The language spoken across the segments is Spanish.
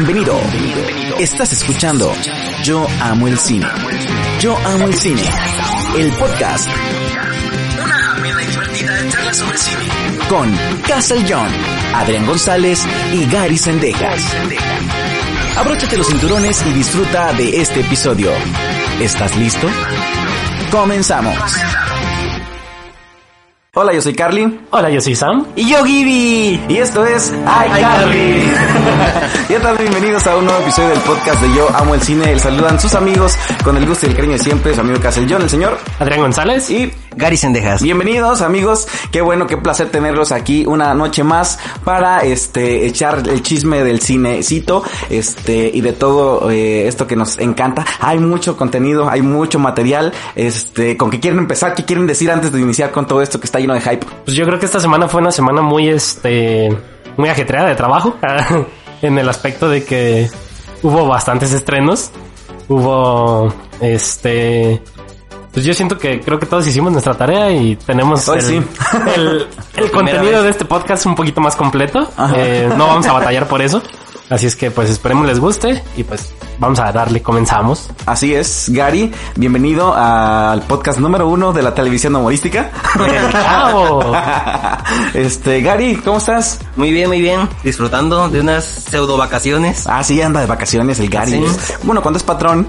Bienvenido. Estás escuchando Yo Amo el Cine. Yo Amo el Cine. El podcast. Una amena y divertida charla sobre cine. Con Castle John, Adrián González y Gary Sendejas. Abróchate los cinturones y disfruta de este episodio. ¿Estás listo? Comenzamos. Hola, yo soy Carly. Hola, yo soy Sam. Y yo, Gibby. Y esto es iCarly. ¿Qué tal? Bienvenidos a un nuevo episodio del podcast de Yo Amo el Cine. El saludan sus amigos con el gusto y el cariño de siempre. Su amigo John, el señor. Adrián González. Y Gary Sendejas. Bienvenidos amigos, qué bueno, qué placer tenerlos aquí una noche más para este echar el chisme del cinecito, este y de todo eh, esto que nos encanta. Hay mucho contenido, hay mucho material, este, con qué quieren empezar, qué quieren decir antes de iniciar con todo esto que está lleno de hype. Pues yo creo que esta semana fue una semana muy este muy ajetreada de trabajo en el aspecto de que hubo bastantes estrenos, hubo este pues yo siento que creo que todos hicimos nuestra tarea y tenemos Hoy el, sí. el- el contenido de este podcast un poquito más completo. Eh, no vamos a batallar por eso. Así es que pues esperemos les guste y pues vamos a darle, comenzamos. Así es, Gary, bienvenido al podcast número uno de la televisión humorística. Este, Gary, ¿cómo estás? Muy bien, muy bien. Disfrutando de unas pseudo vacaciones. Ah, sí, anda de vacaciones el Gary. Sí. Bueno, cuando es patrón.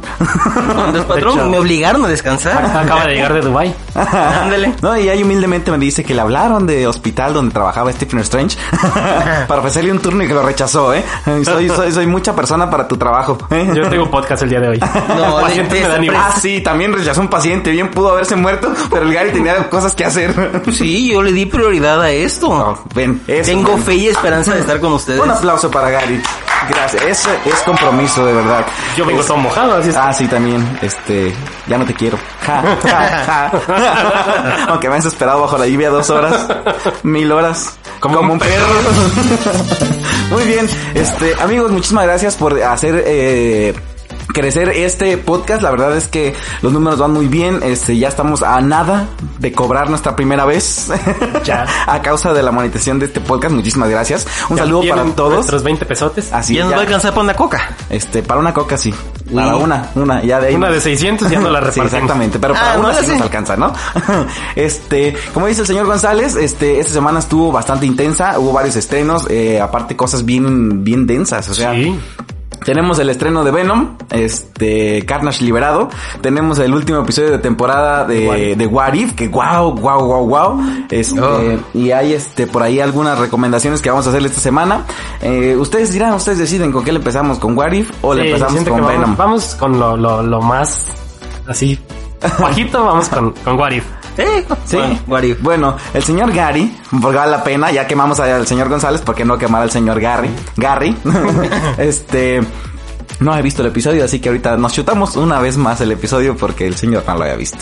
Cuando es patrón, me obligaron a descansar. Acaba de llegar de Dubai. Ándale. No, y ahí humildemente me dice que le hablaron de hospital donde trabajaba Stephen Strange para ofrecerle un turno y que lo rechazó, ¿eh? Soy, soy, soy mucha persona para tu trabajo, ¿eh? Yo tengo podcast el día de hoy. No, Paciente de- me da de- nivel. Ah, sí, también rechazó un paciente, bien pudo haberse muerto, pero el Gary tenía cosas que hacer. Sí, yo le di prioridad a esto. No, ven, eso. Tengo fe y esperanza de estar con ustedes. Un aplauso para Gary. Gracias. Eso es compromiso, de verdad. Yo vengo Es- todo mojado, así es. Ah, sí, también. Este, ya no te quiero. Ja, ja, ja. Aunque me has esperado bajo la lluvia dos horas, mil horas. Como, un perro. Muy bien. Este, amigos, muchísimas gracias por hacer, eh, crecer este podcast. La verdad es que los números van muy bien. Este, ya estamos a nada de cobrar nuestra primera vez. Ya. a causa de la monetización de este podcast. Muchísimas gracias. Un Ya saludo para todos. Nuestros 20 pesotes. Así ya nos va a alcanzar para una coca. Este, para una coca sí. Uy. Para una, una, ya de ahí. Una de 600 ya no la Sí, repartimos. exactamente, pero para Ah, una no, sí sí. nos alcanza, ¿no? este, como dice el señor González, este, esta semana estuvo bastante intensa, hubo varios estrenos, eh, aparte cosas bien, bien densas, o sea, Sí. Tenemos el estreno de Venom, este, Carnage liberado. Tenemos el último episodio de temporada What de, If. de What If, que wow, wow, wow, wow. Este, Oh. y hay este, por ahí algunas recomendaciones que vamos a hacerle esta semana. Eh, ustedes dirán, ustedes deciden con qué le empezamos, con What If o le empezamos con Venom. vamos, vamos con lo, lo, lo más así bajito, vamos con, con What If. Eh, Sí. bueno, if. Bueno, el señor Gary, porque vale la pena, ya quemamos al señor González, ¿por qué no quemar al señor Gary? Gary, este, no he visto el episodio, así que ahorita nos chutamos una vez más el episodio porque el señor no lo había visto.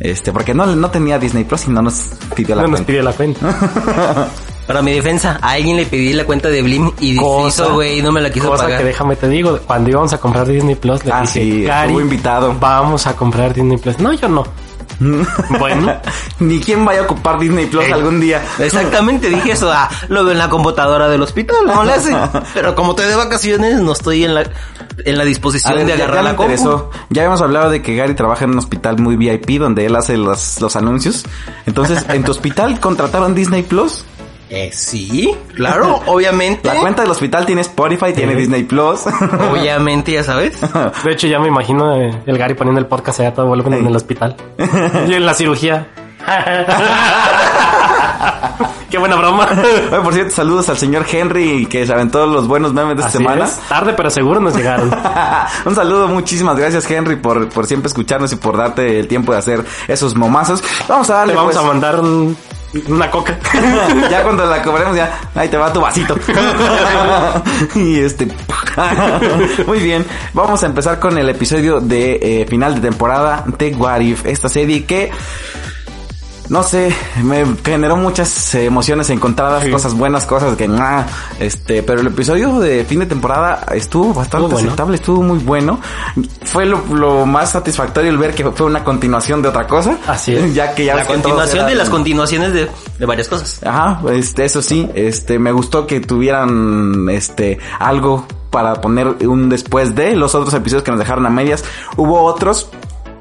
Este, porque no, no tenía Disney Plus y no nos pidió la No nos cuenta. pide la cuenta. Para mi defensa, a alguien le pedí la cuenta de Blim y Cosa- güey, no me la quiso Cosa pagar. que déjame te digo, cuando íbamos a comprar Disney Plus, le Ah, dije, sí, Gary, invitado. vamos a comprar Disney Plus. No, yo no. bueno, Ni quién vaya a ocupar Disney Plus Eh, algún día. Exactamente, dije eso. Ah, lo veo en la computadora del hospital, no le hace. Pero como estoy de vacaciones, no estoy en la, en la disposición ver, de agarrar ya la compu. Ya habíamos hablado de que Gary trabaja en un hospital muy VIP donde él hace los, los anuncios. Entonces, ¿en tu hospital contrataron Disney Plus? Eh, sí, claro, obviamente. La cuenta del hospital tiene Spotify, tiene Disney Plus. Obviamente, ya sabes. de hecho ya me imagino el Gary poniendo el podcast allá todo volumen en el hospital. y en la cirugía. Qué buena broma. Oye, por cierto, saludos al señor Henry que se aventó los buenos memes de esta Así semana. es. Tarde pero seguro nos llegaron. Un saludo, muchísimas gracias Henry por, por siempre escucharnos y por darte el tiempo de hacer esos momazos. Vamos a darle Le vamos pues. a mandar un- una coca. ya cuando la cobremos ya, ahí te va tu vasito. y este, muy bien, vamos a empezar con el episodio de eh, final de temporada de What If, esta serie que no sé, me generó muchas eh, emociones encontradas, Sí. cosas buenas, cosas que nah, este, pero el episodio de fin de temporada estuvo bastante bueno. aceptable, estuvo muy bueno. Fue lo, lo más satisfactorio el ver que fue una continuación de otra cosa. Así es. Ya que ya La continuación de las continuaciones de, de varias cosas. Ajá, este, eso sí, este, me gustó que tuvieran, este, algo para poner un después de los otros episodios que nos dejaron a medias. Hubo otros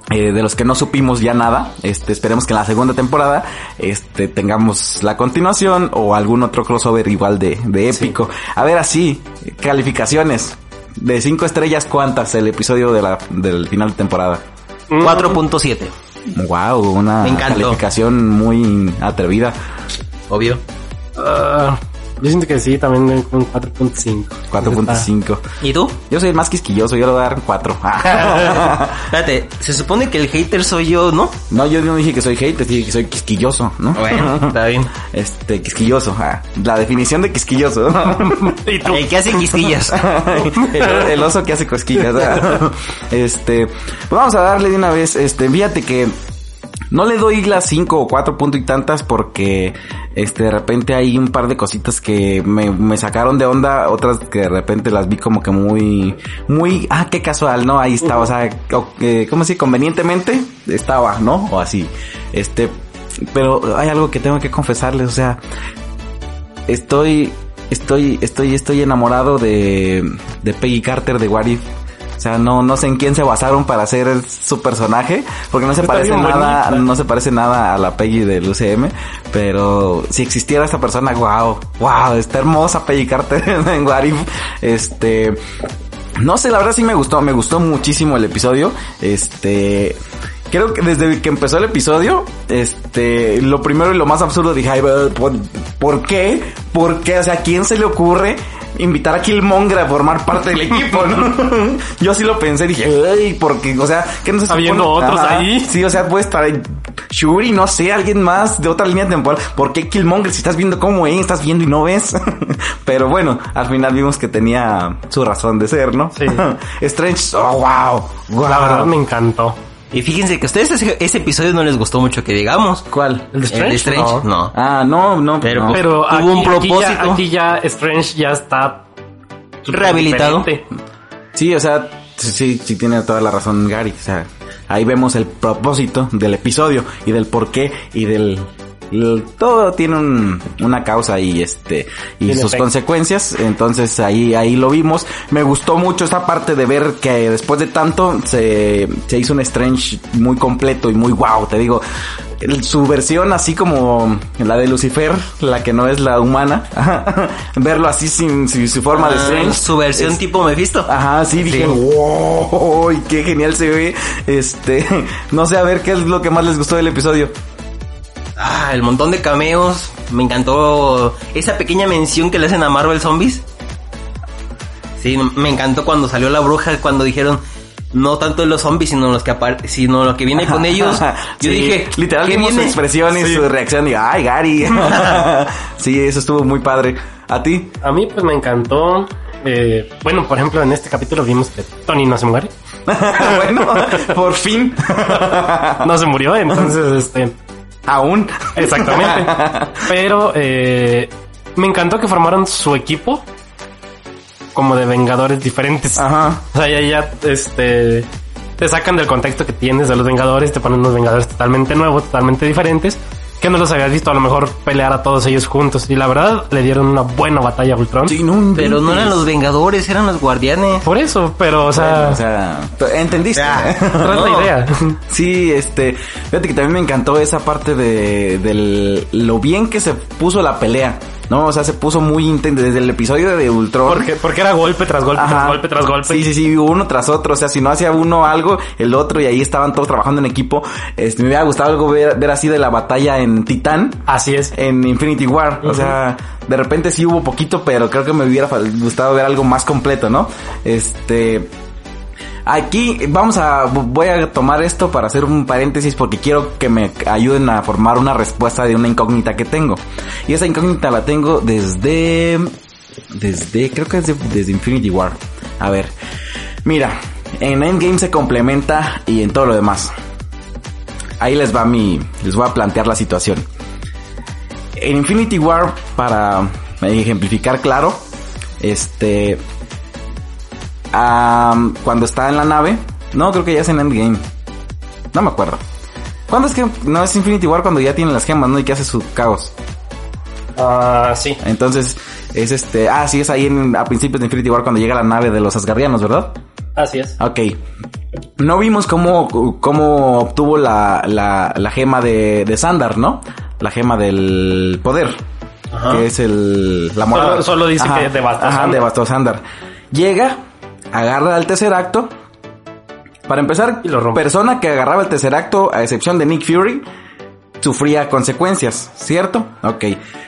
eh, de los que no supimos ya nada. Este, esperemos que en la segunda temporada este, tengamos la continuación o algún otro crossover igual de, de épico. A ver, así, calificaciones. De cinco estrellas, ¿cuántas el episodio de la, del final de temporada? 4.7. Wow, una calificación muy atrevida. Obvio. Ah, yo siento que sí, también con 4.5. 4.5. ¿Y tú? Yo soy el más quisquilloso, yo le voy a dar un 4. Espérate, se supone que el hater soy yo, ¿no? no, yo no dije que soy hater, dije que soy quisquilloso, ¿no? Bueno, está bien. Este, quisquilloso. ah, la definición de quisquilloso. ¿Y tú? El que hace quisquillas. el, el oso que hace cosquillas. ah. Este, pues vamos a darle de una vez. Este, fíjate que no le doy las 5 o 4 puntos y tantas porque este de repente hay un par de cositas que me, me sacaron de onda, otras que de repente las vi como que muy muy ah, qué casual, ¿no? Ahí está, o sea, eh, ¿cómo se convenientemente estaba, ¿no? O así. Este, pero hay algo que tengo que confesarles, o sea, estoy estoy estoy estoy enamorado de de Peggy Carter de What If. O sea, no, no sé en quién se basaron para hacer su personaje, porque no se parece nada, bonita. no se parece nada a la Peggy del UCM, pero si existiera esta persona, wow, wow, está hermosa Peggy Carter en What If. Este, no sé, la verdad sí me gustó, me gustó muchísimo el episodio. Este, creo que desde que empezó el episodio, este, lo primero y lo más absurdo dije, ay, ¿por, por qué? ¿Por qué? O sea, ¿a quién se le ocurre invitar a Killmonger a formar parte del equipo, no? Yo sí lo pensé, dije, ay, porque, o sea, que no se Habiendo supone- otros ahí. Sí, o sea, puede estar Shuri, no sé, alguien más de otra línea temporal. ¿Por qué Killmonger? Si estás viendo cómo es, estás viendo y no ves. Pero bueno, al final vimos que tenía su razón de ser, ¿no? Sí. Strange, oh, wow. wow. La verdad me encantó. Y fíjense que a ustedes ese, ese episodio no les gustó mucho que digamos. ¿Cuál? ¿El de Strange? El de Strange, No. no. Ah, no, no. Pero- no. Pero Tuvo aquí, un aquí ya- propósito. Aquí ya, Strange ya está Rehabilitado. diferente. Sí, o sea, sí, sí, sí tiene toda la razón Gary. O sea, ahí vemos el propósito del episodio y del por qué y del... todo tiene un- una causa y este y sus efecto. consecuencias entonces ahí ahí lo vimos me gustó mucho esta parte de ver que después de tanto se, se hizo un Strange muy completo y muy wow te digo su versión así como la de Lucifer la que no es la humana verlo así sin, sin su forma de Ah, Strange su versión es- tipo Mephisto. Ajá, sí, dije, Sí. wow, y qué genial se ve. Este, no sé, a ver qué es lo que más les gustó del episodio. Ah, el montón de cameos. Me encantó esa pequeña mención que le hacen a Marvel Zombies. Sí, me encantó cuando salió la bruja, cuando dijeron no tanto los zombies, sino los que apar sino lo que viene con ellos. Yo Sí, dije, literal, ¿qué vimos su viene? expresión y Sí. su reacción. Y, ay, Gary. sí, eso estuvo muy padre. ¿A ti? A mí pues me encantó. eh, bueno, por ejemplo, en este capítulo vimos que Tony no se muere. bueno, por fin. No se murió, entonces este... Aún. Exactamente. Pero eh, me encantó que formaron su equipo como de vengadores diferentes. Ajá. O sea, ya, ya, este, te sacan del contexto que tienes de los vengadores, te ponen unos vengadores totalmente nuevos, totalmente diferentes, que no los habías visto a lo mejor pelear a todos ellos juntos. Y la verdad, le dieron una buena batalla a Ultron. Sí, no Pero no eran los Vengadores, eran los Guardianes. Por eso, pero, o sea, O sea, ¿entendiste? tras la no. idea. Sí, este, fíjate que también me encantó esa parte de, del, lo bien que se puso la pelea, ¿no? O sea, se puso muy intenso desde el episodio de Ultron. Porque, porque era golpe tras golpe, Ajá. tras golpe, tras golpe. Sí, sí, sí, uno tras otro. O sea, si no hacía uno algo, el otro, y ahí estaban todos trabajando en equipo. Este, me hubiera gustado algo ver, ver así de la batalla en Titán. Así es. En Infinity War, o sea, de repente sí hubo poquito, pero creo que me hubiera gustado ver algo más completo, ¿no? Este, Aquí vamos a, voy a tomar esto para hacer un paréntesis porque quiero que me ayuden a formar una respuesta de una incógnita que tengo. Y esa incógnita la tengo desde, desde, creo que es de- desde Infinity War. A ver, mira, en Endgame se complementa y en todo lo demás. Ahí les va mi, les voy a plantear la situación. En Infinity War, para ejemplificar claro, este, Cuando está en la nave. No, creo que ya es en Endgame. No me acuerdo. ¿Cuándo es que no es Infinity War cuando ya tiene las gemas, no? Y que hace su caos. Ah, sí. Entonces, Es este, ah, sí, es ahí en, a principios de Infinity War cuando llega la nave de los Asgardianos, ¿verdad? Así es. Ok. No vimos cómo, cómo obtuvo la, la, la gema de, de Sandar, ¿no? La gema del poder. Que es el, la morada. Solo- solo dice que devastó Ajá, Sandar. devastó Sandar. Llega, agarra al tercer acto. Para empezar, Y lo rompe. persona que agarraba el tercer acto, a excepción de Nick Fury, sufría consecuencias, ¿cierto? Ok.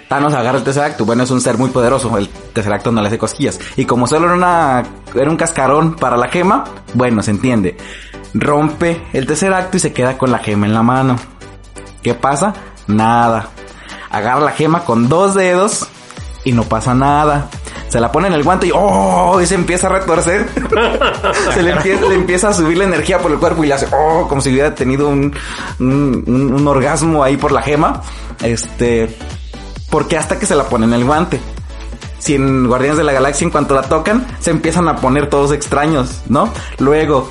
Thanos agarra el tercer acto. Bueno, es un ser muy poderoso. El tercer acto no le hace cosquillas. Y como solo era una, era un cascarón para la gema, bueno, se entiende. Rompe el tercer acto y se queda con la gema en la mano. ¿Qué pasa? Nada. Agarra la gema con dos dedos y no pasa nada. Se la pone en el guante y ¡oh! Y se empieza a retorcer. se le empieza, le empieza a subir la energía por el cuerpo y le hace ¡oh! Como si hubiera tenido un, un, un- orgasmo ahí por la gema. Este. Porque hasta que se la pone en el guante. Si en Guardianes de la Galaxia, en cuanto la tocan, se empiezan a poner todos extraños, ¿no? Luego,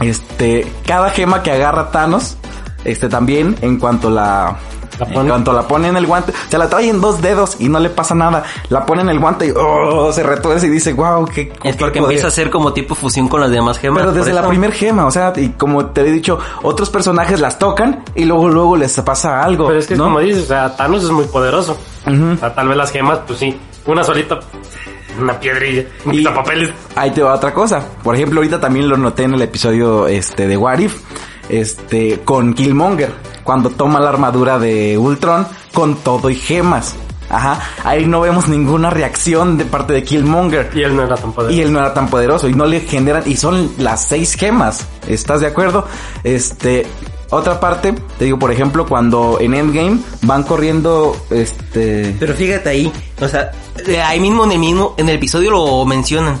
este, cada gema que agarra Thanos, este también, en cuanto La en cuanto la pone en el guante, se la trae en dos dedos y no le pasa nada. La pone en el guante y oh, se retuerce y dice, wow, qué, Es qué porque poder". empieza a ser como tipo fusión con las demás gemas. Pero desde la primer gema, o sea, y como te he dicho, otros personajes las tocan y luego luego les pasa algo. Pero es que ¿no? como dices, o sea, Thanos es muy poderoso. Ujú. O sea, tal vez las gemas, pues sí, una solita, una piedrilla, un Y- papeles. Ahí te va otra cosa. Por ejemplo, ahorita también lo noté en el episodio este de What If, este con Killmonger, cuando toma la armadura de Ultron con todo y gemas. Ajá, ahí no vemos ninguna reacción de parte de Killmonger. Y él no era tan poderoso. Y él no era tan poderoso y no le generan y son las seis gemas. ¿Estás de acuerdo? Este, otra parte, te digo, por ejemplo, cuando en Endgame van corriendo, este, Pero fíjate ahí, o sea, ahí mismo en el mismo, en el episodio lo mencionan.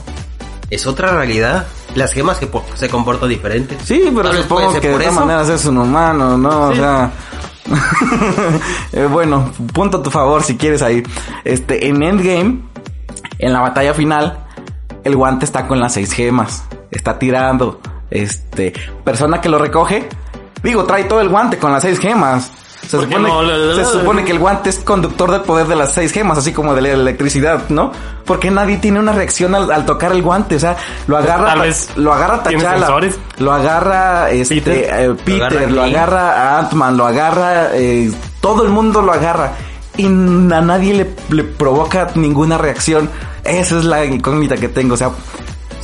Es otra realidad. Las gemas que se comportan diferente. Sí, pero Tal supongo ser que de todas maneras es un humano, ¿no? O sea... Eh, bueno, punto a tu favor si quieres ahí. Este, en Endgame, en la batalla final, el guante está con las seis gemas. Está tirando. Este, persona que lo recoge, digo, trae todo el guante con las seis gemas. Se, ¿Por qué supone, no? La- la- se supone que el guante es conductor del poder de las seis gemas, así como de la electricidad, ¿no? Porque nadie tiene una reacción al, al tocar el guante, o sea, lo agarra, Tal Ta- vez lo agarra sensores. lo agarra este Peter. eh, Peter, lo agarra Ant-Man, lo agarra eh, todo el mundo lo agarra y a nadie le, le provoca ninguna reacción. Esa es la incógnita que tengo, o sea,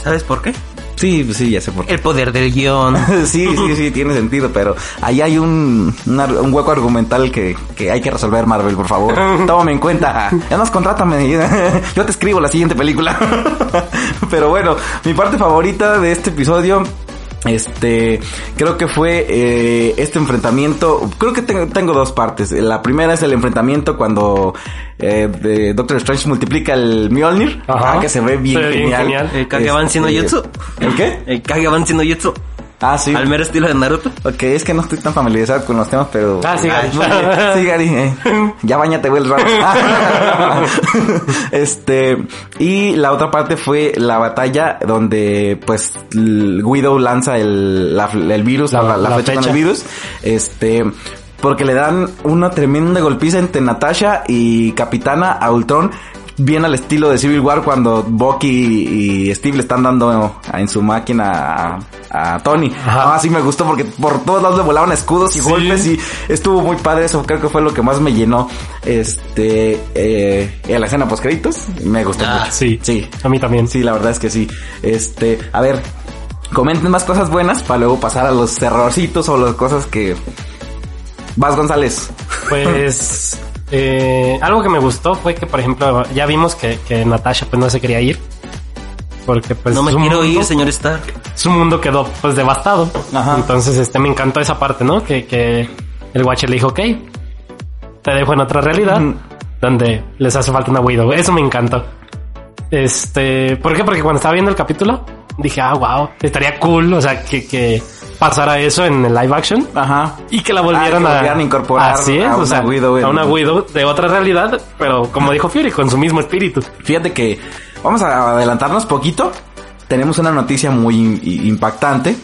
¿Sabes por qué? Sí, pues sí, ya sé por qué. El poder del guion. Sí, sí, sí, tiene sentido, pero ahí hay un, una- un hueco argumental que, que hay que resolver, Marvel, por favor. Tómame en cuenta. Ya nos contrátame. Yo te escribo la siguiente película. Pero bueno, mi parte favorita de este episodio este, creo que fue eh, este enfrentamiento. Creo que tengo, tengo dos partes. La primera es el enfrentamiento cuando eh, de Doctor Strange multiplica el Mjolnir, Ajá. ah, que se ve bien Se ve bien genial. El no Este, Jutsu. ¿El qué? El Kagaban no Jutsu. Ah, sí. Al mero estilo de Naruto. Ok, es que no estoy tan familiarizado con los temas, pero... Ah, sí, Gary. Sí, Gary. eh. Ya bañate, güey, el rato. este... Y la otra parte fue la batalla donde, pues, Guido lanza el, la- el virus, la, La- la con flecha. el virus. Este... Porque le dan una tremenda golpiza entre Natasha y Capitana a Ultron. Bien al estilo de Civil War cuando Bucky y Steve le están dando en su máquina a, a Tony. Ajá. Ah, sí me gustó porque por todos lados le volaban escudos y Sí. golpes y estuvo muy padre eso. Creo que fue lo que más me llenó. Este, eh, la escena post créditos. Me gustó Ah, mucho. Sí, Sí. A mí también. Sí, la verdad es que sí. Este, a ver, comenten más cosas buenas para luego pasar a los errorcitos o las cosas que... Vas González. Pues eh, algo que me gustó fue que, por ejemplo, ya vimos que, que Natasha pues no se quería ir. Porque pues no me su quiero mundo- ir, señor Stark. Su mundo quedó pues devastado. Ajá. Entonces este me encantó esa parte, ¿no? Que, que el Watcher le dijo, ok, te dejo en otra realidad donde les hace falta una Widow. Eso me encantó. Este, ¿por qué? Porque cuando estaba viendo el capítulo dije, ah, wow, estaría cool, o sea, que, que pasara eso en el live action. Ajá. Y que la volvieran Ah, que a, incorporar Así es, a o una sea, Widow en- a una Widow de otra realidad, pero como dijo Fury, con su mismo espíritu. Fíjate que vamos a adelantarnos poquito. Tenemos una noticia muy impactante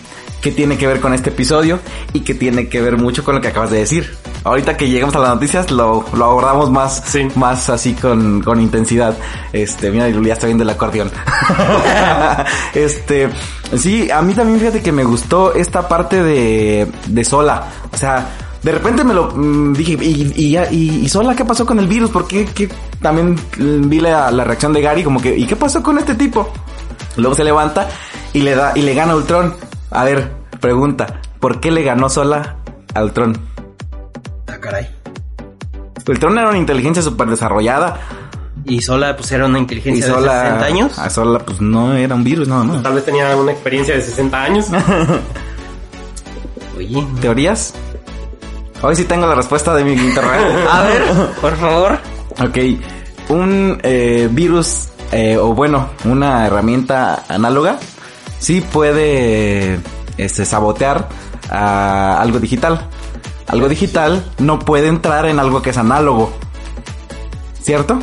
que tiene que ver con este episodio y que tiene que ver mucho con lo que acabas de decir. Ahorita que lleguemos a las noticias lo, lo abordamos más, Sí. más así con, con intensidad. Este, mira, ya está viendo el acordeón. este, sí, a mí también fíjate que me gustó esta parte de, de Sola. O sea, de repente me lo mm, dije, ¿y, y, ya- y, y Sola qué pasó con el virus? ¿Por qué? También vi la, la reacción de Gary como que, ¿y qué pasó con este tipo? Luego se levanta y le da, y le gana Ultron. A ver, pregunta, ¿por qué le ganó Sola a Ultron? Ah, caray. Ultron era una inteligencia súper desarrollada. Y Sola, pues era una inteligencia Sola, de 60 años. A Sola, pues no era un virus, nada más. Tal vez tenía una experiencia de 60 años. Oye. ¿Teorías? Hoy sí tengo la respuesta de mi internet. A ver, por favor. ok, un eh, virus, eh, o bueno, una herramienta análoga, sí puede este, sabotear a algo digital. Algo digital no puede entrar en algo que es análogo. ¿Cierto?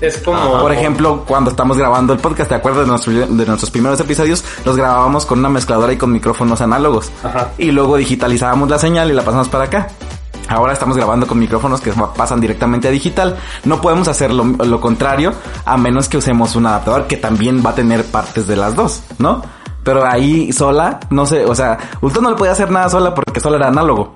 Es como... Por ejemplo, cuando estamos grabando el podcast, ¿te acuerdas de, nuestro- de nuestros primeros episodios? Los grabábamos con una mezcladora y con micrófonos análogos. Ajá. Y luego digitalizábamos la señal y la pasamos para acá. Ahora estamos grabando con micrófonos que pasan directamente a digital. No podemos hacer lo, lo contrario a menos que usemos un adaptador que también va a tener partes de las dos, ¿no? Pero ahí sola, no sé, o sea, Ultron no le podía hacer nada sola porque sola era análogo.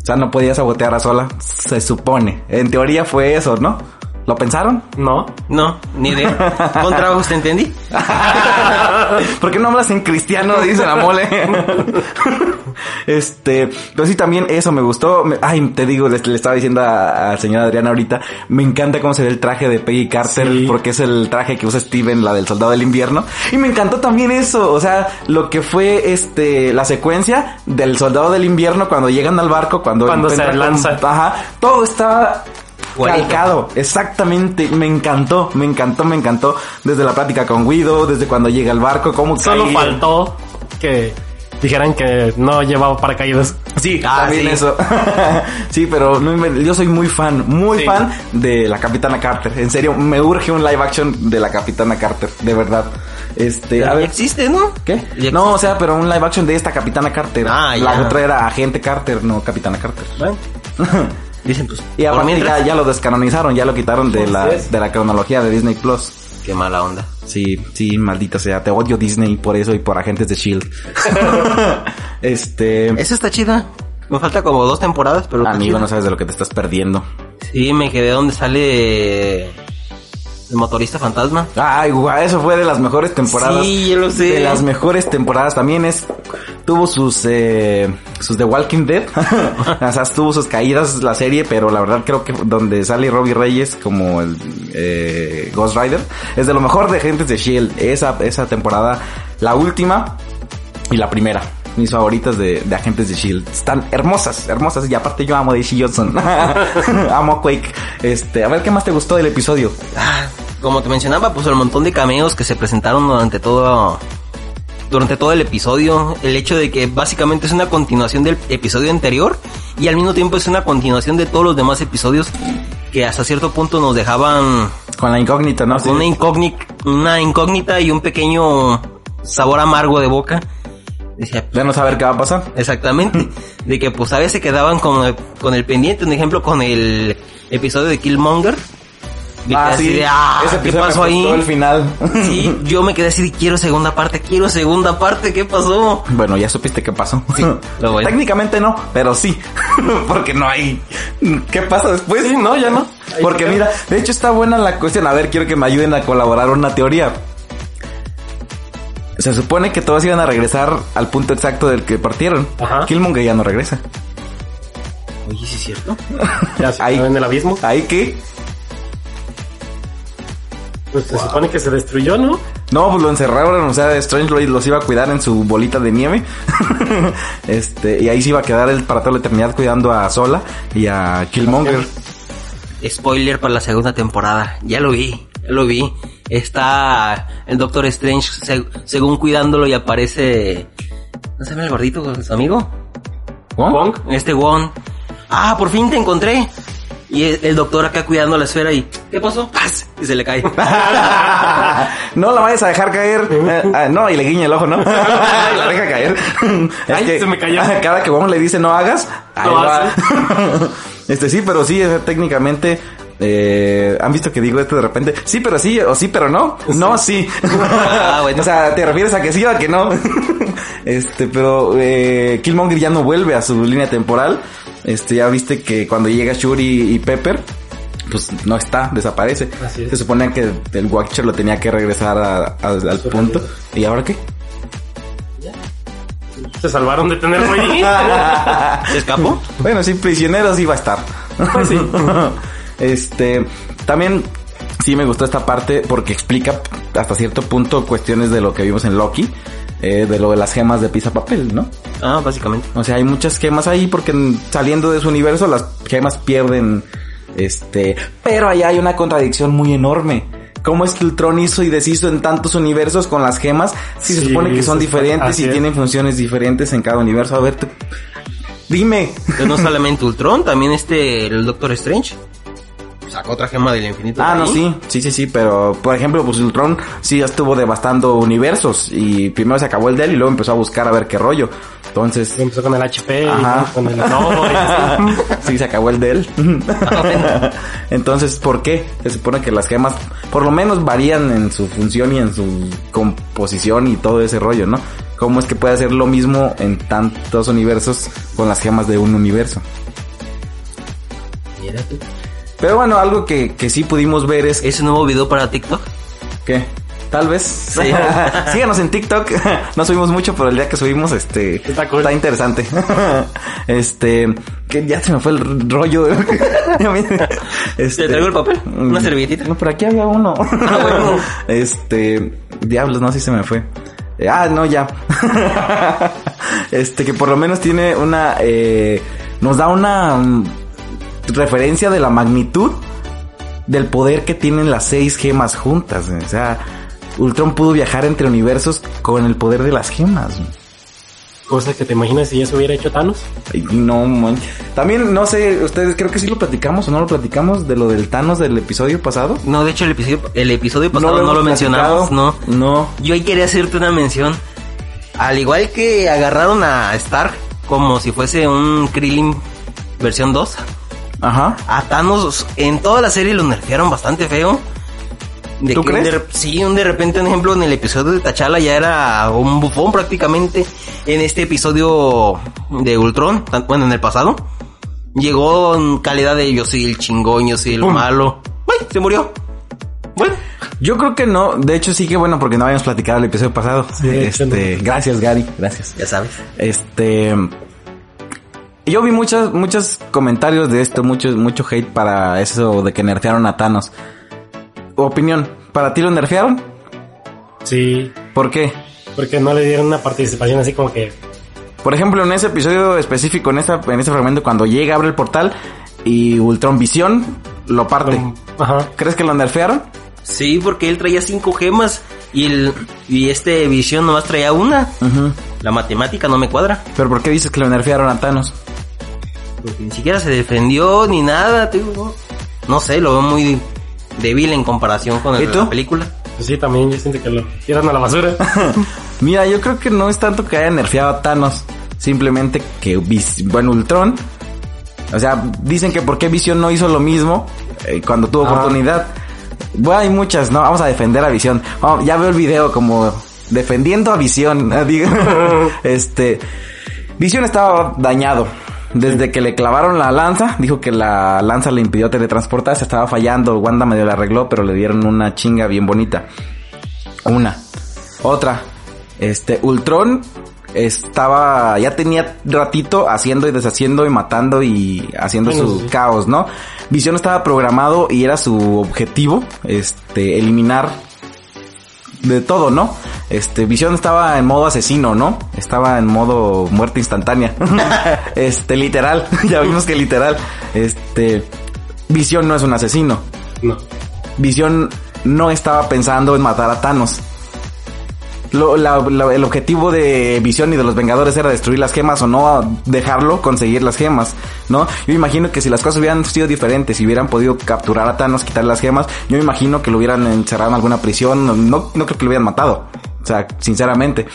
O sea, no podía sabotear a sola, se supone. En teoría fue eso, ¿no? ¿Lo pensaron? No. No, ni idea. ¿Con trabajo te entendí? ¿Por qué no hablas en cristiano? Dice la mole. este, pero sí también eso me gustó. Ay, te digo, le, le estaba diciendo a, a señora Adriana ahorita, me encanta cómo se ve el traje de Peggy Carter, Sí. porque es el traje que usa Steven, la del soldado del invierno. Y me encantó también eso, o sea, lo que fue este, la secuencia del soldado del invierno cuando llegan al barco, cuando, Cuando se con- lanza. ajá, todo está. Calcado, exactamente, me encantó, me encantó, me encantó, desde la plática con Guido, desde cuando llega al barco, cómo Solo cae- faltó que dijeran que no llevaba paracaídas. Sí, Ah, también sí. eso. sí, pero no yo soy muy fan, muy Sí. fan de la Capitana Carter. En serio, me urge un live action de la Capitana Carter, de verdad. Este, a ver, existe, ¿no? ¿qué? No, o sea, pero un live action de esta Capitana Carter. Ah, la ya. otra era Agente Carter, no Capitana Carter. Bueno. Dicen, pues, Y aparte mientras, ya, ya lo descanonizaron, ya lo quitaron de la, es. de la cronología de Disney Plus. qué mala onda. Sí, sí, maldita sea, te odio Disney por eso y por agentes de Shield. este, Esa está chida. Me falta como dos temporadas, pero amigo, no sabes de lo que te estás perdiendo. Sí, me quedé donde sale el motorista fantasma. Ay, guau, eso fue de las mejores temporadas. Sí, yo lo sé. De las mejores temporadas también es tuvo sus eh, sus The Walking Dead, o sea, tuvo sus caídas la serie, pero la verdad creo que donde sale Robbie Reyes como el eh, Ghost Rider es de lo mejor de Agentes de Shield. Esa esa temporada, la última y la primera. Mis favoritas de, de Agentes de Shield. Están hermosas, hermosas. Y aparte yo amo a Daisy Johnson. amo a Quake. Este, a ver qué más te gustó del episodio. Ah, como te mencionaba, pues el montón de cameos que se presentaron durante todo durante todo el episodio, el hecho de que básicamente es una continuación del episodio anterior y al mismo tiempo es una continuación de todos los demás episodios que hasta cierto punto nos dejaban Con la incógnita, ¿no? con una incógnita, una incógnita y un pequeño sabor amargo de boca. Decía, De no saber qué va a pasar. Exactamente. De que pues a veces se quedaban con, con el pendiente, un ejemplo con el episodio de Killmonger. De que así de, ah, Ese ¿qué me pasó ahí? el final. Sí, yo me quedé así de quiero segunda parte, quiero segunda parte, ¿qué pasó? Bueno, ya supiste qué pasó. Sí, lo. Técnicamente no, pero sí. Porque no hay. ¿Qué pasa después? Sí, no, ya no. Porque mira, de hecho está buena la cuestión. A ver, quiero que me ayuden a colaborar una teoría. Se supone que todos iban a regresar al punto exacto del que partieron. Ajá. Killmonger ya no regresa. Oye, ¿sí es cierto? Ya se en el abismo. ¿Ahí qué? Pues se supone que se destruyó, ¿no? No, pues lo encerraron, o sea, Strange lo- los iba a cuidar en su bolita de nieve. este, y ahí se iba a quedar él para toda la eternidad cuidando a Sola y a Killmonger. Spoiler para la segunda temporada. Ya lo vi, ya lo vi. Está el Doctor Strange se- según cuidándolo y aparece... ¿No se llama el gordito, su amigo? Wong. Este Wong. Ah, por fin te encontré. Y el, doctor acá cuidando la esfera y, ¿qué pasó? ¡Paz! Y se le cae. no la vayas a dejar caer. Eh, ah, no, y le guiña el ojo, ¿no? La deja caer. Es Ay, se me cayó. Cada que vamos le dice no hagas, Lo va. este sí, pero sí, técnicamente. Eh, ¿Han visto que digo esto de repente? Sí, pero sí, o sí, pero no. No, sí. Ah, bueno. o sea, ¿te refieres a que sí o a que no? este, pero eh, Killmonger ya no vuelve a su línea temporal. Este, ya viste que cuando llega Shuri y Pepper, pues no está, desaparece. Así es. Se supone que el Watcher lo tenía que regresar a- a- al Su punto. realidad. ¿Y ahora qué? Se salvaron de tenerlo ahí. ¿Se escapó? Bueno, sí, prisioneros iba a estar. Pues sí. este, también sí me gustó esta parte porque explica hasta cierto punto cuestiones de lo que vimos en Loki, eh, de lo de las gemas de pizza papel, ¿no? Ah, básicamente. O sea, hay muchas gemas ahí porque en- saliendo de su universo las gemas pierden, este, pero allá hay una contradicción muy enorme. ¿Cómo es que Ultron hizo y deshizo en tantos universos con las gemas si se supone que son diferentes y es. tienen funciones diferentes en cada universo? A ver, dime. Pero no solamente Ultron, también este, el Doctor Strange. Sacó otra gema del infinito. Ah, no, sí, sí, sí, sí, pero por ejemplo, pues Ultron sí ya estuvo devastando universos y primero se acabó el de él y luego empezó a buscar a ver qué rollo. Entonces, Empezó con el HP, y Ajá. con el y así. sí se acabó el de él. Entonces, ¿por qué? Se supone que las gemas por lo menos varían en su función y en su composición y todo ese rollo, ¿no? ¿Cómo es que puede hacer lo mismo en tantos universos con las gemas de un universo? Mira tú. Pero bueno, algo que, que sí pudimos ver es Ese nuevo video para TikTok. ¿Qué? Tal vez. Síganos en TikTok. No subimos mucho, pero el día que subimos, este, Está cool. interesante. Este, que ya se me fue el rollo. este, ¿Te traigo el papel? Una servilletita. No, pero aquí había uno. Ah, bueno. Este, diablos, no si se me fue. Eh, Ah, no, ya. Este, que por lo menos tiene una, eh, nos da una mm, referencia de la magnitud del poder que tienen las seis gemas juntas. O sea, Ultron pudo viajar entre universos con el poder de las gemas. Cosa que te imaginas si eso hubiera hecho Thanos. Ay, no, man. También, no sé, ustedes creo que sí lo platicamos o no lo platicamos de lo del Thanos del episodio pasado. No, de hecho el episodio, el episodio pasado no, lo mencionamos, no. No. Yo ahí quería hacerte una mención. Al igual que agarraron a Stark como si fuese un Krillin versión 2. Ajá. A Thanos en toda la serie lo nerfearon bastante feo. De ¿Tú que crees? de sí, un de repente, un ejemplo, en el episodio de T'Challa ya era un bufón prácticamente. En este episodio de Ultron, tan- bueno, en el pasado, llegó en calidad de yo soy el chingón, yo soy el ¡Pum! malo. ¡Ay! Se murió. Bueno, Yo creo que no. De hecho, sí que bueno, porque no habíamos platicado el episodio pasado. Sí, este, gracias, Gary. Gracias. ya sabes. Este. Yo vi muchos, muchos comentarios de esto, mucho, mucho hate para eso de que nerfearon a Thanos. Opinión, ¿para ti lo nerfearon? Sí, ¿Por qué? porque no le dieron una participación así como que... Por ejemplo, en ese episodio específico, en, esta, en ese fragmento, cuando llega, abre el portal y Ultron Visión lo parte. Ajá. ¿Crees que lo nerfearon? Sí, porque él traía cinco gemas y el y este visión nomás traía una. Ujú. La matemática no me cuadra. ¿Pero por qué dices que lo nerfearon a Thanos? Porque ni siquiera se defendió ni nada, tío. No, No sé, lo veo muy débil en comparación con el ¿Y de tú? la película. Pues sí, también yo siento que lo tiran a la basura. Mira, yo creo que no es tanto que haya nerfeado a Thanos, simplemente que, bueno, Ultron, o sea, dicen que por qué Visión no hizo lo mismo eh, cuando tuvo Ah. oportunidad. Bueno, hay muchas, ¿no? Vamos a defender a Visión. Vamos, ya veo el video como defendiendo a Visión. este, Visión estaba dañado. Desde que le clavaron la lanza, dijo que la lanza le impidió teletransportarse, estaba fallando, Wanda medio la arregló, pero le dieron una chinga bien bonita. Una. Otra. Este, Ultron estaba, ya tenía ratito haciendo y deshaciendo y matando y haciendo Bueno, su sí. caos, ¿no? Visión estaba programado y era su objetivo, este, eliminar de todo, ¿no? Este, Visión estaba en modo asesino, ¿no? Estaba en modo muerte instantánea. este, literal. ya vimos que literal. Este, Visión no es un asesino. No. Visión no estaba pensando en matar a Thanos. Lo- la- la- el objetivo de Visión y de los Vengadores era destruir las gemas o no dejarlo conseguir las gemas, ¿no? Yo imagino que si las cosas hubieran sido diferentes, si hubieran podido capturar a Thanos, quitarle las gemas, yo me imagino que lo hubieran encerrado en alguna prisión, no, no, creo que lo hubieran matado, o sea, sinceramente.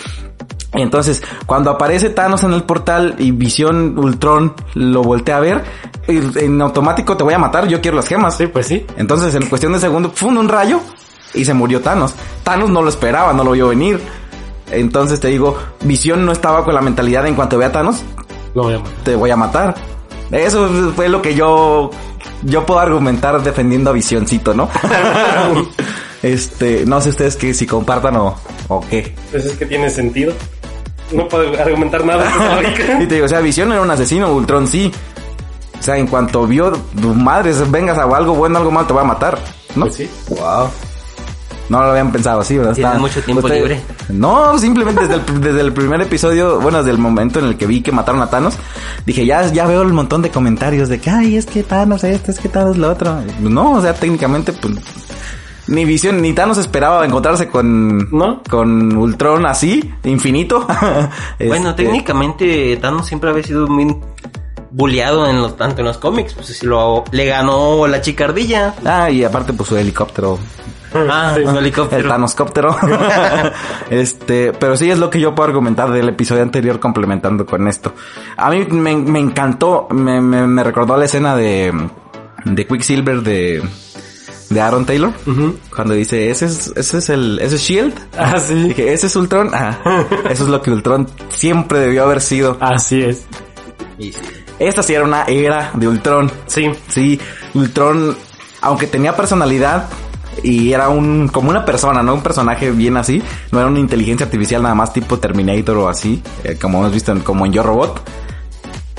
Y entonces, cuando aparece Thanos en el portal y Visión Ultron lo voltea a ver, en automático te voy a matar, yo quiero las gemas. Sí, pues sí. Entonces, en cuestión de segundo, fue un rayo y se murió Thanos. Thanos no lo esperaba, no lo vio venir. Entonces te digo, Visión no estaba con la mentalidad de en cuanto vea a Thanos, Lo voy a matar. te voy a matar. Eso fue lo que yo yo puedo argumentar defendiendo a Visioncito, ¿no? este, no sé ustedes que si compartan o, o qué. Pues es que tiene sentido. No puedo argumentar nada. y te digo, o sea, Visión era un asesino, Ultron sí. O sea, en cuanto vio, tu madre, vengas a algo bueno, algo malo, te va a matar, ¿no? Pues sí. Wow. No lo habían pensado así, ¿verdad? ¿Tienes Está- mucho tiempo libre? No, simplemente desde el, desde el primer episodio, bueno, desde el momento en el que vi que mataron a Thanos, dije, ya, ya veo el montón de comentarios de que, ay, es que Thanos esto, es que Thanos lo otro. No, o sea, técnicamente, pues, ni Visión, ni Thanos esperaba encontrarse con, ¿No? con Ultron así, infinito. Bueno, Este, técnicamente Thanos siempre había sido muy bulleado en los, tanto en los cómics. Pues si lo le ganó la chica ardilla. Ah, y aparte, pues su helicóptero Ah, Sí. un El helicóptero. Thanoscóptero. este, pero sí es lo que yo puedo argumentar del episodio anterior complementando con esto. A mí me, me encantó, me, me, me recordó la escena de, de Quicksilver de, de Aaron Taylor. Ujú. Cuando dice, ese es, ese es el, ese es Shield. Ah, sí. Dije, ese es Ultron. Ah, eso es lo que Ultron siempre debió haber sido. Así es. Y sí. Esta sí era una era de Ultron. Sí. Sí, Ultron, aunque tenía personalidad y era un como una persona, no un personaje bien así, no era una inteligencia artificial nada más tipo Terminator o así, eh, como hemos visto en, como en Yo Robot.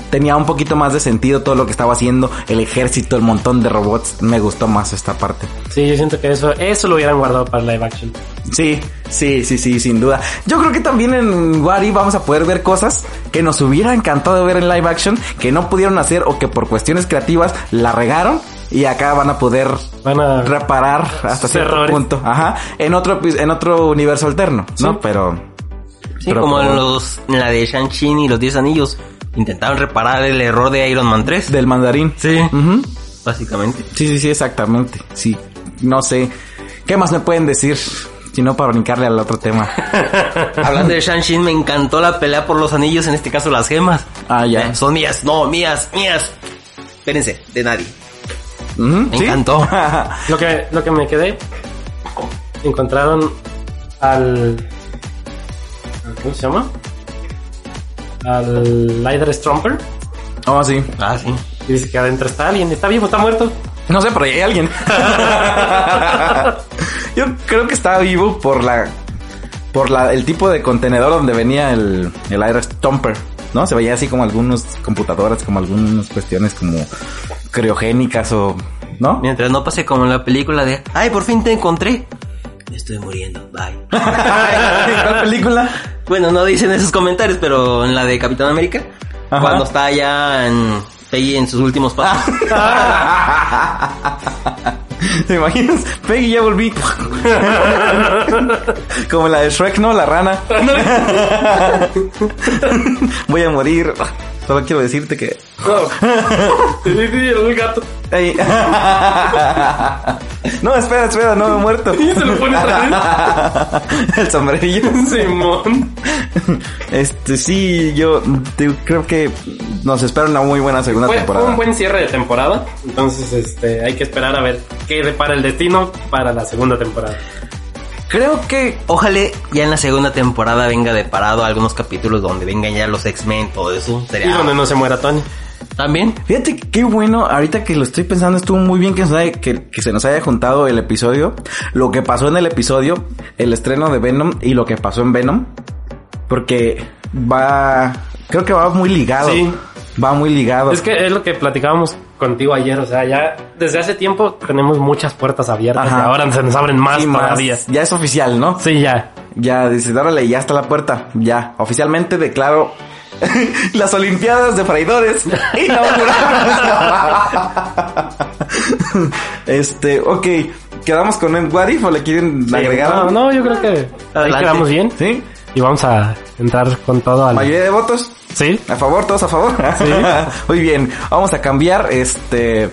Tenía un poquito más de sentido todo lo que estaba haciendo, el ejército, el montón de robots. Me gustó más esta parte. Sí, yo siento que eso, eso lo hubieran guardado para live action. Sí, sí, sí, sí, sin duda. Yo creo que también en Wari vamos a poder ver cosas que nos hubiera encantado ver en live action, que no pudieron hacer o que por cuestiones creativas la regaron y acá van a poder Van a reparar hasta cierto errores. punto. Ajá. En otro, en otro universo alterno, ¿no? Sí. Pero. Sí, pero como en los en la de Shang-Chi y los 10 anillos. Intentaron reparar el error de Iron Man 3. Del mandarín. Sí. Básicamente. Sí, sí, sí, exactamente. Sí. No sé. ¿Qué más me pueden decir? Si no, para brincarle al otro tema. Hablando de Shang-Chi, me encantó la pelea por los anillos, en este caso las gemas. Ah, ya. Eh, Son mías, no, mías, mías. Espérense, de nadie. Me ¿sí? encantó. Lo que, lo que me quedé, encontraron al... ¿Cómo se llama? Al Lider Stromper. oh, sí. Ah, sí. Y dice que adentro está alguien. ¿Está vivo? ¿Está muerto? No sé, pero ahí hay alguien. Yo creo que estaba vivo por la. Por la, el tipo de contenedor donde venía el, el Air Stomper, ¿no? Se veía así como algunas computadoras, como algunas cuestiones como criogénicas o. ¿No? Mientras no pase como en la película de, ay, por fin te encontré. Me estoy muriendo, bye. ¿En cuál película? bueno, no dicen esos comentarios, pero en la de Capitán América, Ajá. cuando está ya en Peggy en sus últimos pasos. ¿Te imaginas? Peggy, ya volví. Como la de Shrek, ¿no? La rana. Voy a morir. Solo quiero decirte que... el gato. Ey. No, espera, espera, no me he muerto. se lo pone otra El sombrerillo. Simón. Este, sí, yo te- creo que nos espera una muy buena segunda Fue, fue temporada. un buen cierre de temporada. Entonces, este, hay que esperar a ver qué depara el destino para la segunda temporada. Creo que Ojalá ya en la segunda temporada venga de parado algunos capítulos donde vengan ya los X-Men, todo eso. Y donde no se muera Tony. también. Fíjate que qué bueno, ahorita que lo estoy pensando, estuvo muy bien que, nos haya- que, que se nos haya juntado el episodio, lo que pasó en el episodio, el estreno de Venom y lo que pasó en Venom, porque va, creo que va muy ligado. Sí. Va muy ligado. Es que es lo que platicábamos contigo ayer. O sea, ya desde hace tiempo tenemos muchas puertas abiertas Ajá. y ahora se nos abren más Sí, más. todavía. Ya es oficial, ¿no? Sí, ya. Ya, dice, órale, ya está la puerta. Ya, oficialmente declaro las Olimpiadas de Traidores inauguradas. este, ok. quedamos con el What If o le quieren agregar? No, no, yo creo que ahí Adelante. quedamos bien. ¿Sí? Y vamos a entrar con todo al... ¿Mayoría de votos? Sí. ¿A favor? ¿Todos a favor? Muy bien. Vamos a cambiar este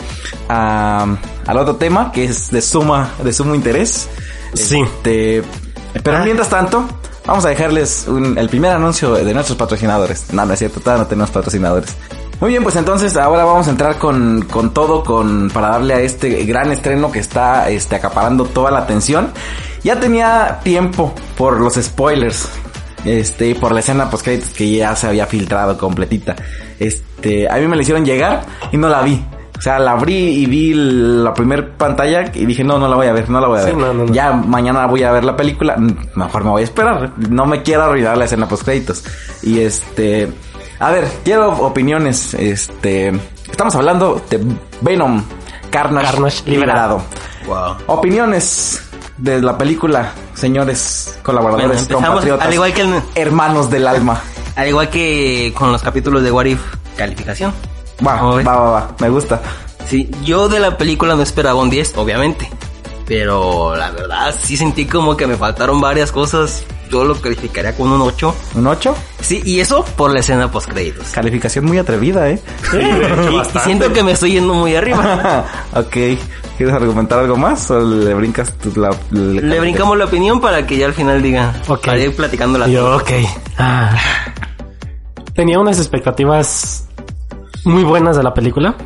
a, al otro tema que es de suma, de sumo interés. Sí. Este, pero mientras tanto, vamos a dejarles un- el primer anuncio de nuestros patrocinadores. No, no es cierto, todavía no tenemos patrocinadores. Muy bien, pues entonces ahora vamos a entrar con, con todo con, para darle a este gran estreno que está este, acaparando toda la atención. Ya tenía tiempo por los spoilers. Este, por la escena post créditos que ya se había filtrado completita. Este, a mí me la hicieron llegar y no la vi. O sea, la abrí y vi la primer pantalla y dije, no, no la voy a ver, no la voy a Sí, ver. no, no, no. Ya mañana voy a ver la película, mejor me voy a esperar. No me quiero arruinar la escena post créditos. Y este, a ver, quiero opiniones. Este, estamos hablando de Venom, Carnage, Carnage liberado. liberado. Wow. Opiniones de la película, señores colaboradores, Bueno, compatriotas, al igual que el- hermanos del alma. Al igual que con los capítulos de What If, calificación. Va, ¿Cómo va, va, va, me gusta. Sí, yo de la película no esperaba un 10, obviamente. Pero la verdad sí sentí como que me faltaron varias cosas. Yo lo calificaría con un 8. ¿Un 8? Sí, y eso por la escena post créditos. Calificación muy atrevida, ¿eh? Sí, Y, siento que me estoy yendo muy arriba. ok. ¿Quieres argumentar algo más o le brincas tú la... Le brincamos la opinión para que ya al final diga. Ok. Para ir platicando la Yo, ok. Ah. Tenía unas expectativas muy buenas de la película.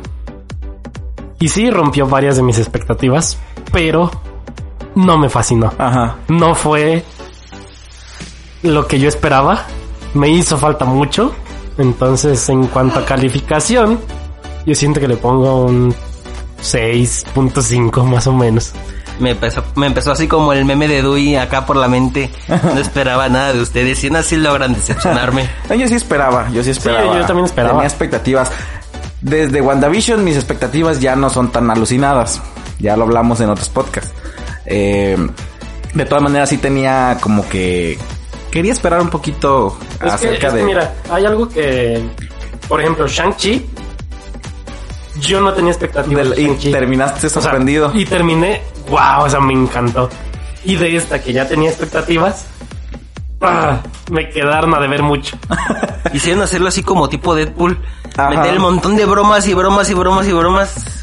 Y sí, rompió varias de mis expectativas, pero no me fascinó. Ajá. No fue lo que yo esperaba. Me hizo falta mucho. Entonces, en cuanto a calificación, yo siento que le pongo un 6.5 más o menos. Me empezó, me empezó así como el meme de Dewey acá por la mente. No esperaba nada de ustedes. Y aún así logran decepcionarme. No, Yo sí esperaba, yo sí esperaba. yo también esperaba. Tenía expectativas. Desde WandaVision mis expectativas ya no son tan alucinadas. Ya lo hablamos en otros podcasts. Eh, de todas maneras sí tenía como que... Quería esperar un poquito Es que, acerca que de... mira, hay algo que, por ejemplo, Shang-Chi, yo no tenía expectativas del- y Shang-Chi. terminaste O sea, sorprendido. y terminé, wow, o sea, me encantó. Y de esta que ya tenía expectativas, ah, me quedaron a deber mucho. Hicieron hacerlo así como tipo Deadpool. Ajá. Meter el montón de bromas y bromas y bromas y bromas.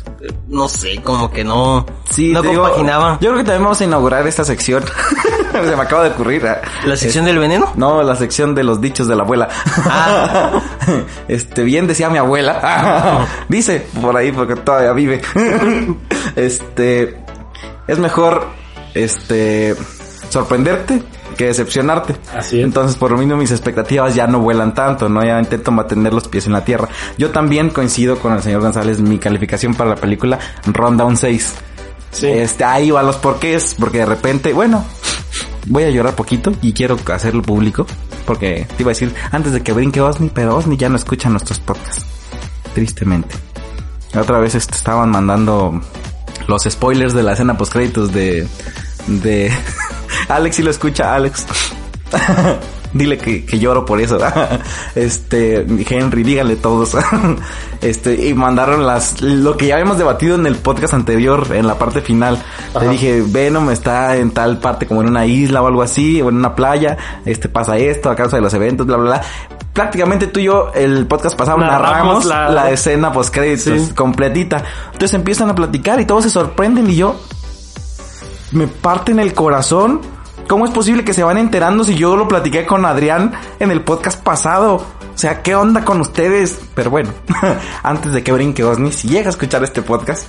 No sé, como que no. Sí, no te digo, compaginaba. yo creo que también vamos a inaugurar esta sección. Se me acaba de ocurrir. ah. La sección del veneno. No, la sección de los dichos de la abuela. Ah. Este, bien decía mi abuela. Dice por ahí porque todavía vive. Este, es mejor, este, sorprenderte que decepcionarte. Así es. Entonces, por lo mismo, mis expectativas ya no vuelan tanto, ¿no? Ya intento mantener los pies en la tierra. Yo también coincido con el señor González. Mi calificación para la película ronda un 6. Sí. Este, ahí va los porqués, porque de repente, bueno, voy a llorar poquito y quiero hacerlo público, porque te iba a decir antes de que brinque Osni, pero Osni ya no escucha nuestros podcasts, tristemente. La otra vez estaban mandando los spoilers de la escena post créditos de, de, Alex si lo escucha, Alex. Dile que, que lloro por eso. este, Henry, díganle todos. este, y mandaron las, lo que ya habíamos debatido en el podcast anterior, en la parte final. Ajá. dije, Venom está en tal parte como en una isla o algo así, o en una playa. Este, pasa esto a causa de los eventos, bla, bla, bla. Prácticamente tú y yo, el podcast pasado, Narramos narramos la, la- escena post créditos Sí. completita. Entonces empiezan a platicar y todos se sorprenden y yo, me parten el corazón. ¿Cómo es posible que se van enterando si yo lo platiqué con Adrián en el podcast pasado? O sea, ¿qué onda con ustedes? Pero bueno, antes de que brinque Osni, si llega a escuchar este podcast,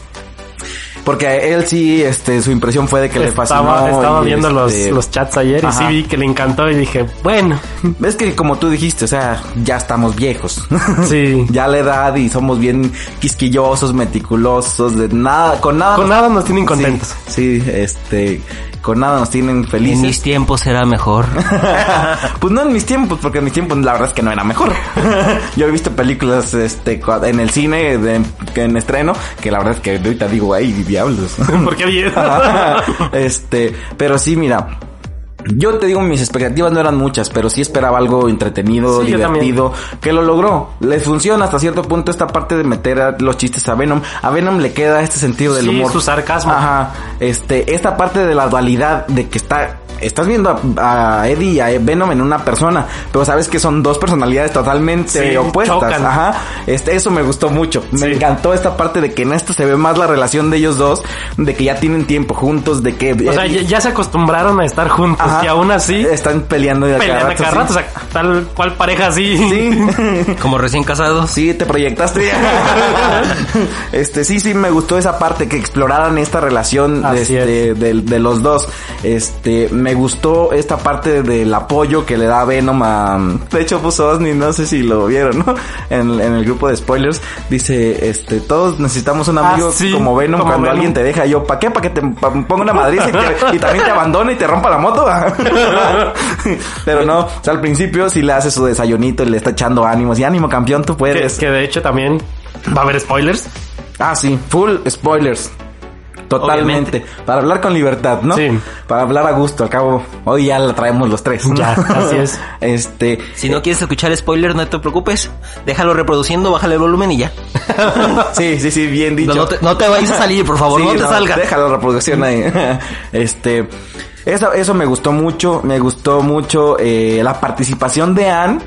porque a él sí, este, su impresión fue de que le fascinó. estaba viendo los, este, los chats ayer y sí vi que le encantó y dije, bueno, Ves que como tú dijiste, o sea, ya estamos viejos. Sí. ya la edad y somos bien quisquillosos, meticulosos, de nada, con nada. Con nada nos tienen contentos. Sí, sí, este, con nada nos tienen En felices. mis tiempos era mejor. pues no en mis tiempos, porque en mis tiempos la verdad es que no era mejor. Yo he visto películas este en el cine de- que en estreno, que la verdad es que ahorita digo, ay, diablos. ¿Por qué bien? este, pero sí, mira, Yo te digo, mis expectativas no eran muchas, pero sí esperaba algo entretenido, Sí, divertido, que lo logró. Les funciona hasta cierto punto esta parte de meter a los chistes a Venom. A Venom le queda este sentido del Sí, humor. su sarcasmo. Ajá. Este, esta parte de la dualidad de que está estás viendo a, a Eddie y a Venom en una persona, pero sabes que son dos personalidades totalmente Sí, opuestas. chocan. Ajá. Este, eso me gustó mucho. Me encantó esta parte de que en esto se ve más la relación de ellos dos, de que ya tienen tiempo juntos, de que O sea, ya, ya se acostumbraron a estar juntos Ajá. y aún así están peleando de pelean cada rato. O sea, tal cual pareja así. Sí. Como recién casados. Sí, te proyectaste. este, sí, sí, me gustó esa parte que exploraran esta relación de, este, de, de los dos. Este, me gustó esta parte del apoyo que le da Venom a... De hecho puso Osni, no sé si lo vieron, ¿no? En, en el grupo de spoilers. Dice, este, todos necesitamos un Ah, amigo sí, como Venom como cuando Venom. alguien te deja. Y yo, ¿para qué? ¿Para que te pa- ponga una madriza y, te- y también te abandone y te rompa la moto? Pero no, o sea, al principio sí le hace su desayunito y le está echando ánimos. Y ánimo, campeón, tú Que, puedes. que de hecho también va a haber spoilers. Ah, sí, full spoilers. Totalmente. Para hablar con libertad, ¿no? Sí. Para hablar a gusto. Al cabo, hoy ya la traemos los tres. Ya, así es. Este. Si no quieres escuchar spoiler, no te preocupes. Déjalo reproduciendo, bájale el volumen y ya. Sí, sí, sí, bien dicho. No, no te, no te vayas a salir, por favor, Sí, no te salgas. Deja la reproducción ahí. este. Eso, eso me gustó mucho. Me gustó mucho eh, la participación de Anne.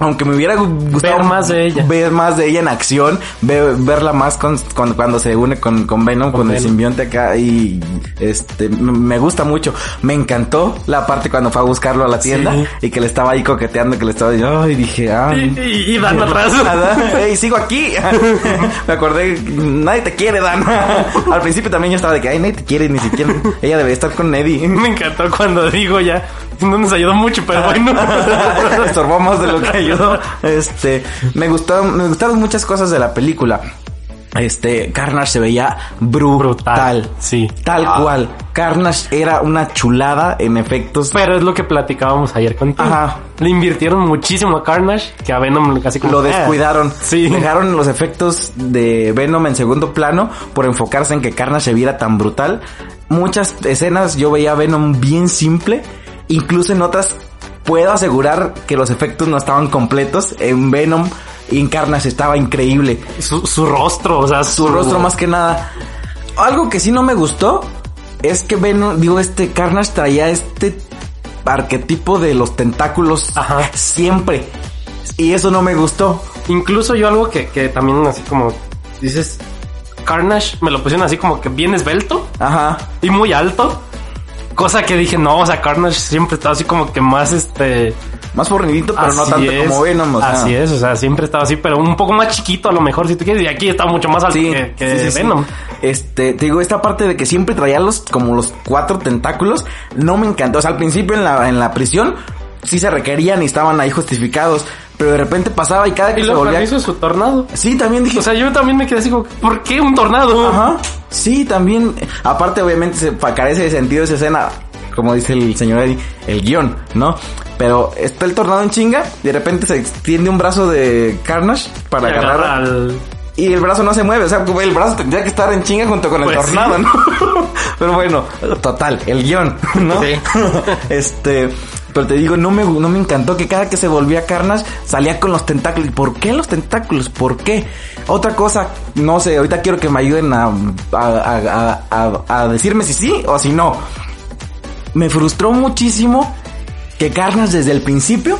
Aunque me hubiera gu- gustado Ver más de ella. ver más de ella en acción, ver- verla más con, con- cuando se une con, con Venom, con, el simbionte acá y este me gusta mucho. Me encantó la parte cuando fue a buscarlo a la tienda Sí. y que le estaba ahí coqueteando, que le estaba diciendo, ay, dije, ah. Y, y, y Dan atrás. Nada. Ey, sigo aquí. Me acordé, nadie te quiere, Dan. Al principio también yo estaba de que, ay, nadie te quiere, ni siquiera. Ella debe estar con Eddie. Me encantó cuando digo ya. No nos ayudó mucho, pero bueno. Estorbó más de lo que ayudó. Este, me gustaron, me gustaron muchas cosas de la película. Este, Carnage se veía brutal. Brutal, sí. Tal cual. Carnage era una chulada en efectos. Pero es lo que platicábamos ayer contigo. Ajá. Le invirtieron muchísimo a Carnage que a Venom casi como lo eh, descuidaron. Sí. Dejaron los efectos de Venom en segundo plano por enfocarse en que Carnage se viera tan brutal. Muchas escenas yo veía a Venom bien simple. Incluso en otras puedo asegurar que los efectos no estaban completos. En Venom y en Carnage estaba increíble. Su, su rostro, o sea, Su rostro más que nada. Algo que sí no me gustó es que Venom, digo, este Carnage traía este arquetipo de los tentáculos Ajá. siempre. Y eso no me gustó. Incluso yo algo que, que también así como dices, Carnage me lo pusieron así como que bien esbelto Ajá. y muy alto. Cosa que dije, no, o sea, Carnage siempre está así como que más este... Más fornidito, pero no tanto es, como Venom. O sea. Así es, o sea, siempre estaba así, pero un poco más chiquito a lo mejor si tú quieres. Y aquí está mucho más alto Sí, que, que sí, sí, sí. Venom. Este, te digo, esta parte de que siempre traía los, como los cuatro tentáculos, no me encantó. O sea, al principio en la, en la prisión, sí se requerían y estaban ahí justificados. Pero de repente pasaba y cada que Y se volvía... hizo su tornado. Sí, también dije... O sea, yo también me quedé así como, ¿por qué un tornado? Ajá. Sí, también. Aparte, obviamente, se carece de sentido esa escena. Como dice el señor Eddie, el guion, ¿no? Pero está el tornado en chinga. Y de repente se extiende un brazo de Carnage para agarrar. agarra al... Y el brazo no se mueve. O sea, el brazo tendría que estar en chinga junto con el Pues tornado, sí. ¿no? Pero bueno, total, el guion, ¿no? Sí. este. Pero te digo, no me, no me encantó que cada que se volvía Carnage salía con los tentáculos. ¿Y por qué los tentáculos? ¿Por qué? Otra cosa, no sé, ahorita quiero que me ayuden a, a, a, a- a decirme si sí o si no. Me frustró muchísimo que Carnage desde el principio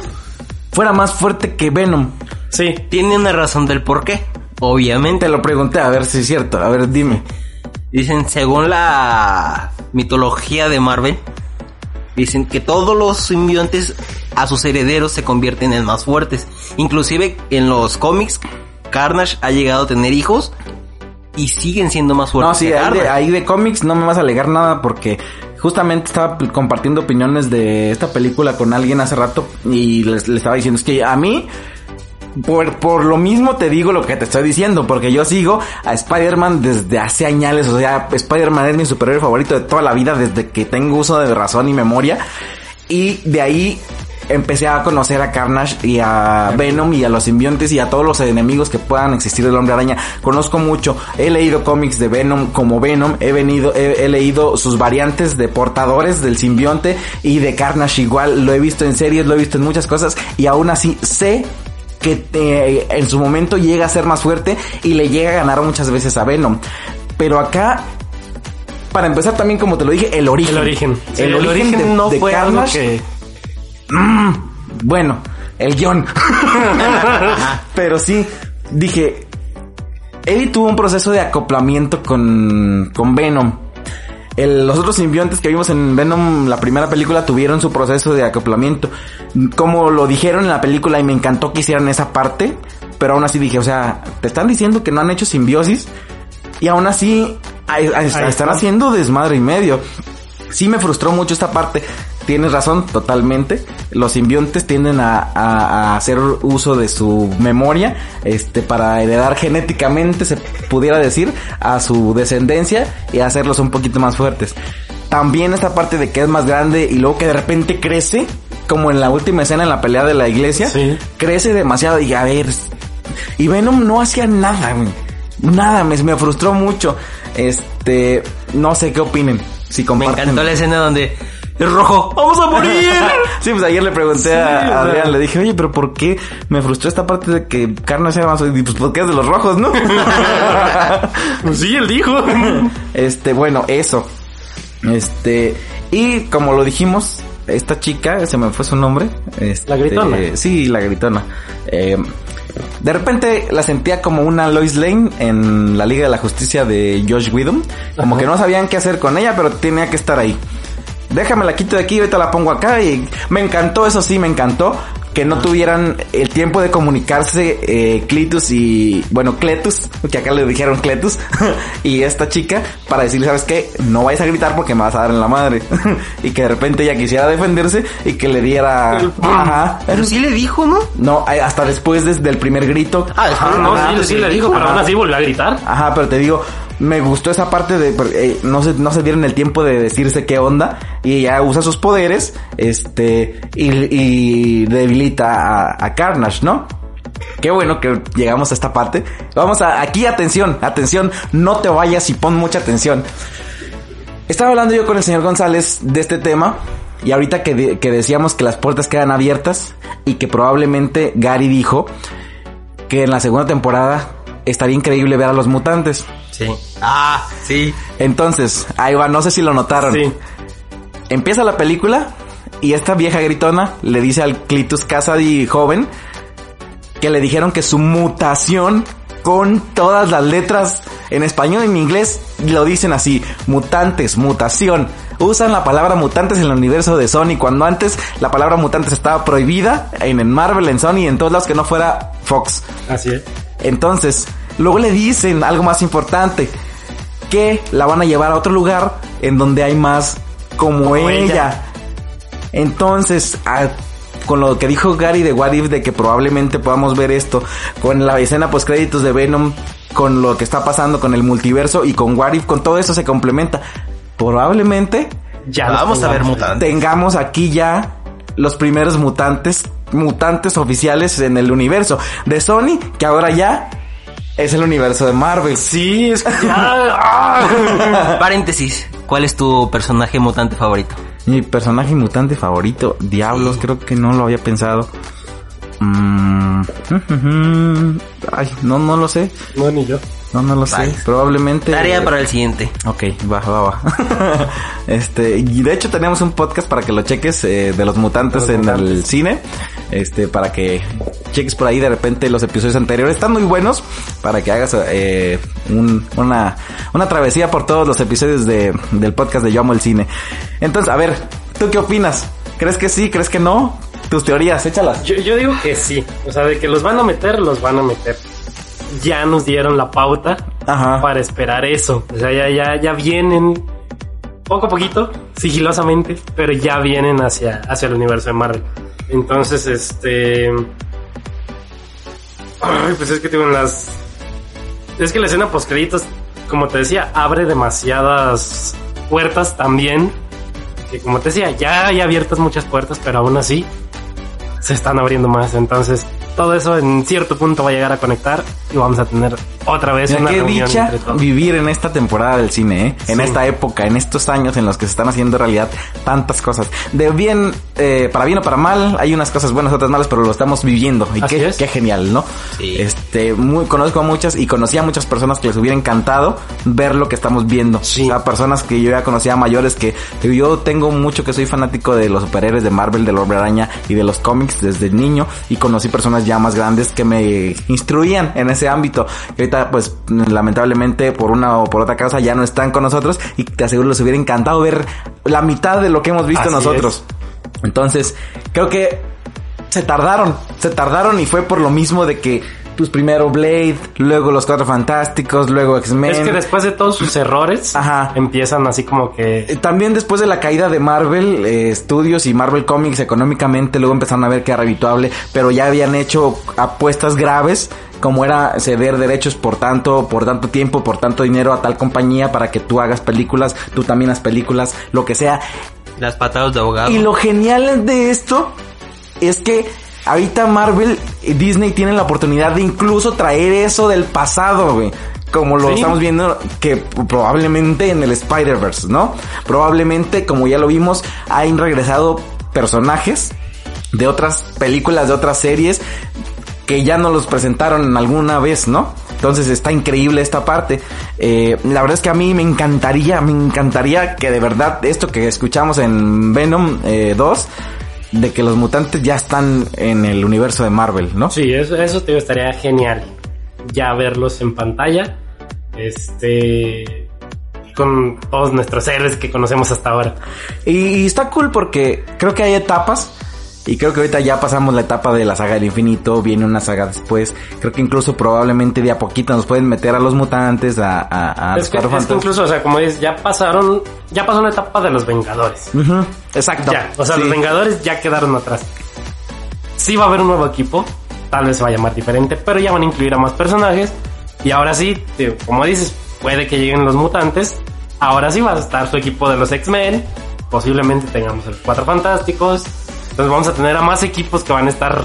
fuera más fuerte que Venom. Sí. Tiene una razón del por qué. Obviamente. Te lo pregunté, a ver si es cierto. A ver, dime. Dicen, según la mitología de Marvel, dicen que todos los simbiontes a sus herederos se convierten en más fuertes. Inclusive en los cómics, Carnage ha llegado a tener hijos y siguen siendo más fuertes. No, sí, ahí de, ahí de cómics no me vas a alegar nada porque justamente estaba compartiendo opiniones de esta película con alguien hace rato y les, le estaba diciendo, es que a mí, por, por lo mismo te digo lo que te estoy diciendo, porque yo sigo a Spider-Man desde hace años, o sea, Spider-Man es mi superhéroe favorito de toda la vida desde que tengo uso de razón y memoria y de ahí empecé a conocer a Carnage y a Venom y a los simbiontes y a todos los enemigos que puedan existir del hombre araña. Conozco mucho, he leído cómics de Venom como Venom, he venido, he, he leído sus variantes de portadores del simbionte y de Carnage igual, lo he visto en series, lo he visto en muchas cosas y aún así sé que en su momento llega a ser más fuerte y le llega a ganar muchas veces a Venom. Pero acá, para empezar también como te lo dije, el origen. El origen. Sí, el, origen, de, no de fue algo que... Mm, bueno, el guion. Pero sí, dije, Eddie tuvo un proceso de acoplamiento con, con Venom. El- los otros simbiontes que vimos en Venom, la primera película, tuvieron su proceso de acoplamiento. Como lo dijeron en la película y me encantó que hicieran esa parte, pero aún así dije, o sea, te están diciendo que no han hecho simbiosis y aún así a- a- están está. haciendo desmadre y medio. Sí me frustró mucho esta parte. Tienes razón, totalmente. Los simbiontes tienden a, a- a hacer uso de su memoria, este, para heredar genéticamente, se pudiera decir, a su descendencia y hacerlos un poquito más fuertes. También esta parte de que es más grande y luego que de repente crece, como en la última escena en la pelea de la iglesia, Sí. crece demasiado y a ver, y Venom no hacía nada, güey. Nada, me, me frustró mucho. Este, no sé qué opinen. Si Me encantó la escena donde es rojo, vamos a morir. sí, pues ayer le pregunté Sí, a. Adrián, le dije, oye, pero ¿por qué me frustró esta parte de que Carnage sea más... Y pues porque es de los rojos, ¿no? Pues sí, él dijo. este, bueno, eso. Este, y como lo dijimos, esta chica, se me fue su nombre. Este, La gritona. Sí, la gritona. Eh, de repente la sentía como una Lois Lane en la Liga de la Justicia de Josh Whedon. Como Ajá. que no sabían qué hacer con ella, pero tenía que estar ahí. Déjame la quito de aquí, ahorita la pongo acá y me encantó, eso sí, me encantó que no tuvieran el tiempo de comunicarse eh, Clitus y, bueno, Cletus, que acá le dijeron Cletus, y esta chica para decirle, ¿sabes qué? No vayas a gritar porque me vas a dar en la madre. y que de repente ella quisiera defenderse y que le diera... Ajá. Pero sí le dijo, ¿no? No, eh, hasta después desde el primer grito. Ah, después Ajá, No, sí, sí le dijo, pero aún así volvió a gritar. Ajá, pero te digo, me gustó esa parte de eh, no se no se dieron el tiempo de decirse qué onda y ella usa sus poderes, este y, y debilita a, Carnage, ¿no? Qué bueno que llegamos a esta parte. Vamos a aquí atención, atención, no te vayas y pon mucha atención. Estaba hablando yo con el señor González de este tema y ahorita que, que decíamos que las puertas quedan abiertas y que probablemente Gary dijo que en la segunda temporada estaría increíble ver a los mutantes. Sí. Ah, sí. Entonces, ahí va, no sé si lo notaron. Sí. Empieza la película y esta vieja gritona le dice al Clitus Cassidy joven que le dijeron que su mutación con todas las letras en español y en inglés lo dicen así, mutantes, mutación. Usan la palabra mutantes en el universo de Sony cuando antes la palabra mutantes estaba prohibida en, en Marvel, en Sony y en todos lados que no fuera Fox. Así es. Entonces, luego le dicen algo más importante, que la van a llevar a otro lugar en donde hay más como, Como ella. ella. Entonces, a- con lo que dijo Gary de What If de que probablemente podamos ver esto, con la escena post créditos de Venom, con lo que está pasando con el multiverso y con What If, con todo eso se complementa. Probablemente Ya Vamos a ver mutantes. tengamos aquí ya los primeros mutantes, mutantes oficiales en el universo de Sony, que ahora ya es el universo de Marvel. Sí, es. Paréntesis. ¿Cuál es tu personaje mutante favorito? Mi personaje mutante favorito, Diablos, Sí. creo que no lo había pensado. Mm, ay, no, no lo sé. No, ni yo. No, no lo sé. Probablemente. Tarea para el siguiente. Ok, va, va, va. este, y de hecho tenemos un podcast para que lo cheques eh, de los mutantes Los en el cine. Este, para que cheques por ahí de repente los episodios anteriores. Están muy buenos para que hagas eh, un- una, una travesía por todos los episodios de, del podcast de Yo Amo el Cine. Entonces, a ver, ¿tú qué opinas? ¿Crees que sí? ¿Crees que no? Tus teorías, échalas. Yo, yo digo que sí. O sea, de que los van a meter, los van a meter. Ya nos dieron la pauta Ajá. para esperar eso. O sea, ya, ya, ya vienen poco a poquito, sigilosamente, pero ya vienen hacia, hacia el universo de Marvel. Entonces, este. Ay, pues es que tienen las. Es que la escena post créditos, como te decía, abre demasiadas puertas también. Que como te decía, ya hay abiertas muchas puertas, pero aún así se están abriendo más. Entonces, todo eso en cierto punto va a llegar a conectar y vamos a tener otra vez Mira, una qué reunión dicha entre todos. vivir en esta temporada del cine, ¿eh? En Sí. esta época, en estos años en los que se están haciendo realidad tantas cosas. De bien, eh, para bien o para mal, hay unas cosas buenas, otras malas, pero lo estamos viviendo. Y Así qué, es. qué genial, ¿no? Sí. Este, muy, conozco a muchas y conocí a muchas personas que les hubiera encantado ver lo que estamos viendo. Sí. O sea, personas que yo ya conocía mayores que, yo tengo mucho que soy fanático de los superhéroes de Marvel, del Hombre Araña y de los cómics desde niño y conocí personas ya más grandes que me instruían en ese ámbito. Ahorita, pues, lamentablemente, por una o por otra causa ya no están con nosotros y te aseguro les hubiera encantado ver la mitad de lo que hemos visto Así nosotros. Entonces, creo que se tardaron, se tardaron y fue por lo mismo de que, pues primero Blade, luego los Cuatro Fantásticos, luego X-Men. Es que después de todos sus errores, Ajá. empiezan así como que... Eh, También después de la caída de Marvel eh, Studios y Marvel Comics económicamente, luego empezaron a ver que era redituable, pero ya habían hecho apuestas graves, como era ceder derechos por tanto, por tanto tiempo, por tanto dinero a tal compañía para que tú hagas películas, tú también hagas películas, lo que sea. Las patadas de abogado. Y lo genial de esto es que ahorita Marvel y Disney tienen la oportunidad de incluso traer eso del pasado, güey. Como lo Sí. estamos viendo que probablemente en el Spider-Verse, ¿no? Probablemente, como ya lo vimos, han regresado personajes de otras películas, de otras series, que ya nos los presentaron alguna vez, ¿no? Entonces está increíble esta parte. Eh, la verdad es que a mí me encantaría, me encantaría que de verdad esto que escuchamos en Venom eh, 2, de que los mutantes ya están en el universo de Marvel, ¿no? Sí, eso, eso te estaría genial. Ya verlos en pantalla. Este... Con todos nuestros héroes que conocemos hasta ahora. Y, y está cool porque creo que hay etapas. Y creo que ahorita ya pasamos la etapa de la saga del infinito, viene una saga después. Creo que incluso probablemente de a poquito nos pueden meter a los mutantes, a, a, a los es, que, es que incluso, o sea, como dices, ya pasaron... Ya pasó la etapa de los Vengadores. Exacto. Ya, o sea, Sí. los Vengadores ya quedaron atrás. Sí va a haber un nuevo equipo, tal vez se va a llamar diferente, pero ya van a incluir a más personajes. Y ahora sí, te- como dices, puede que lleguen los mutantes. Ahora sí va a estar su equipo de los X-Men. Posiblemente tengamos a los Cuatro Fantásticos. Entonces vamos a tener a más equipos que van a estar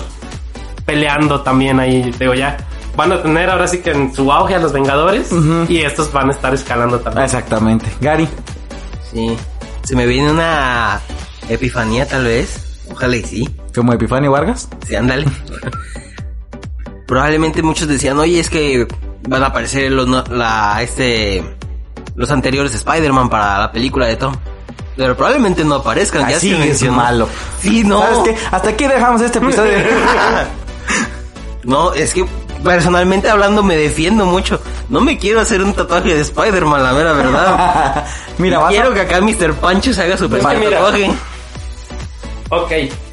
peleando también ahí. te Digo, ya van a tener ahora sí que en su auge a los Vengadores. Y estos van a estar escalando también. Exactamente. Gary. Sí. Se me viene una epifanía tal vez. Ojalá y sí. Como Epifanio Vargas. Sí, ándale. Probablemente muchos decían, oye, es que van a aparecer los, la, este, los anteriores Spider-Man para la película de Tom. Pero probablemente no aparezcan, ya se es mencionó. malo. Sí, no. ¿Sabes qué? Hasta aquí dejamos este episodio. No, es que personalmente hablando me defiendo mucho. No me quiero hacer un tatuaje de Spider-Man, la mera verdad. Mira, vas quiero a... que acá Mr. Pancho se haga su primer mira. tatuaje. Ok,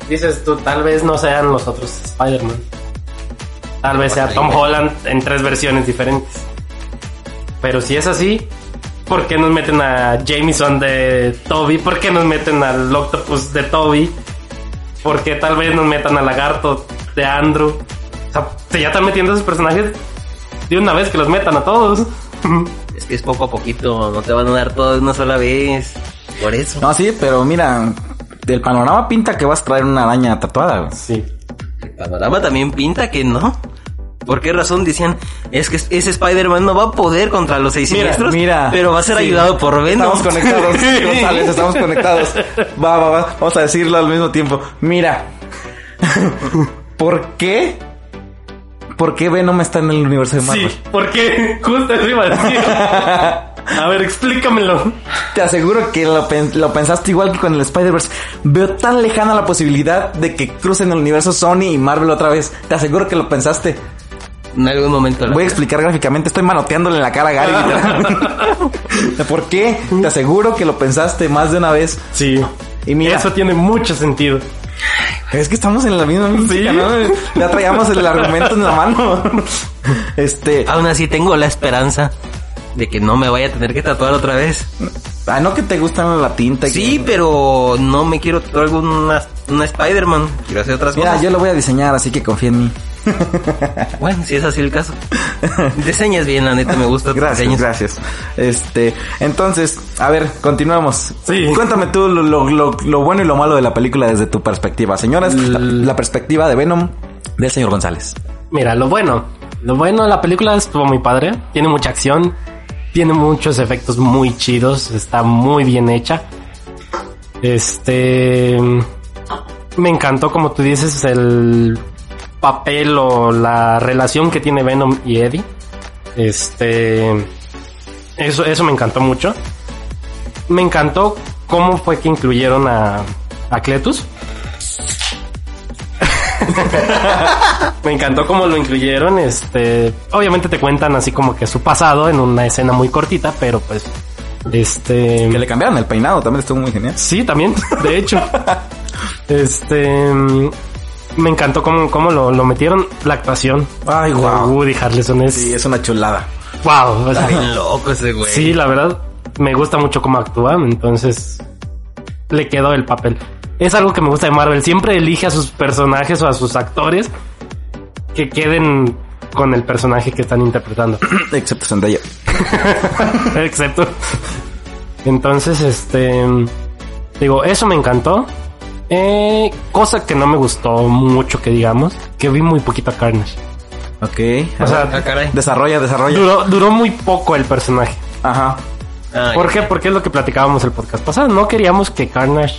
dices tú, tal vez no sean los otros Spider-Man. Tal vez sea Tom Holland en tres versiones diferentes. Pero si es así, ¿por qué nos meten a Jameson de Toby? ¿Por qué nos meten al Octopus de Toby? ¿Por qué tal vez nos metan al Lagarto de Andrew? O sea, se ya están metiendo esos personajes de una vez que los metan a todos. Es que es poco a poquito, no te van a dar todo de una sola vez. Por eso. No, sí, pero mira, del panorama pinta que vas a traer una araña tatuada. güey. Sí. El panorama también pinta que no. ¿Por qué razón decían? Es que ese Spider-Man no va a poder contra los seis Mira, siniestros, mira. pero va a ser Sí. ayudado por Venom. Estamos conectados, González, estamos conectados. Va, va, va. Vamos a decirlo al mismo tiempo. Mira. ¿Por qué? ¿Por qué Venom está en el universo de Marvel? Sí, porque justo eso iba a decir. A ver, explícamelo. Te aseguro que lo, pen- lo pensaste igual que con el Spider-Verse. Veo tan lejana la posibilidad de que crucen el universo Sony y Marvel otra vez. Te aseguro que lo pensaste. En algún momento. Voy a explicar gráficamente. Estoy manoteándole la cara a Gary. ¿Por qué? Te aseguro que lo pensaste más de una vez. Sí. Y mira, Eso tiene mucho sentido. Es que estamos en la misma música, ¿no? Ya traíamos el argumento en la mano. Este, Aún así tengo la esperanza de que no me vaya a tener que tatuar otra vez. ah, no que te gustan la tinta. y Sí, que- pero no me quiero tatuar una, una Spider-Man. Quiero hacer otras Mira, cosas. yo lo voy a diseñar, así que confía en mí. Bueno, si es así el caso. Diseñas bien, la neta, me gusta. Gracias, diseños. gracias. Este, entonces, a ver, continuamos. Sí. Cuéntame tú lo, lo- lo- lo bueno y lo malo de la película desde tu perspectiva. Señores, la, la perspectiva de Venom del señor González. Mira, lo bueno. Lo bueno de la película estuvo muy padre. Tiene mucha acción. Tiene muchos efectos muy chidos. Está muy bien hecha. Este... Me encantó, como tú dices, el papel o la relación que tiene Venom y Eddie. Este... Eso, eso me encantó mucho. Me encantó cómo fue que incluyeron a, a Cletus. Me encantó cómo lo incluyeron. Este, obviamente te cuentan así como que su pasado en una escena muy cortita, pero pues, este, Que le cambiaron el peinado, también estuvo muy genial. sí, también, de hecho, este, me encantó cómo, cómo lo, lo metieron la actuación. Ay, wow. Woody Harrelson es, Sí, es una chulada. wow, o sea, loco ese güey. sí, la verdad, me gusta mucho cómo actúa, entonces le quedó el papel. Es algo que me gusta de Marvel. Siempre elige a sus personajes o a sus actores que queden con el personaje que están interpretando. Excepto Zendaya. Excepto. Entonces, este. Digo, eso me encantó. Eh, cosa que no me gustó mucho, que digamos, que vi muy poquito a Carnage. Ok. O sea, Ah, caray. desarrolla, desarrolla. duró, duró muy poco el personaje. Ajá. Ah, ¿Por qué? Porque es lo que platicábamos el podcast pasado. No queríamos que Carnage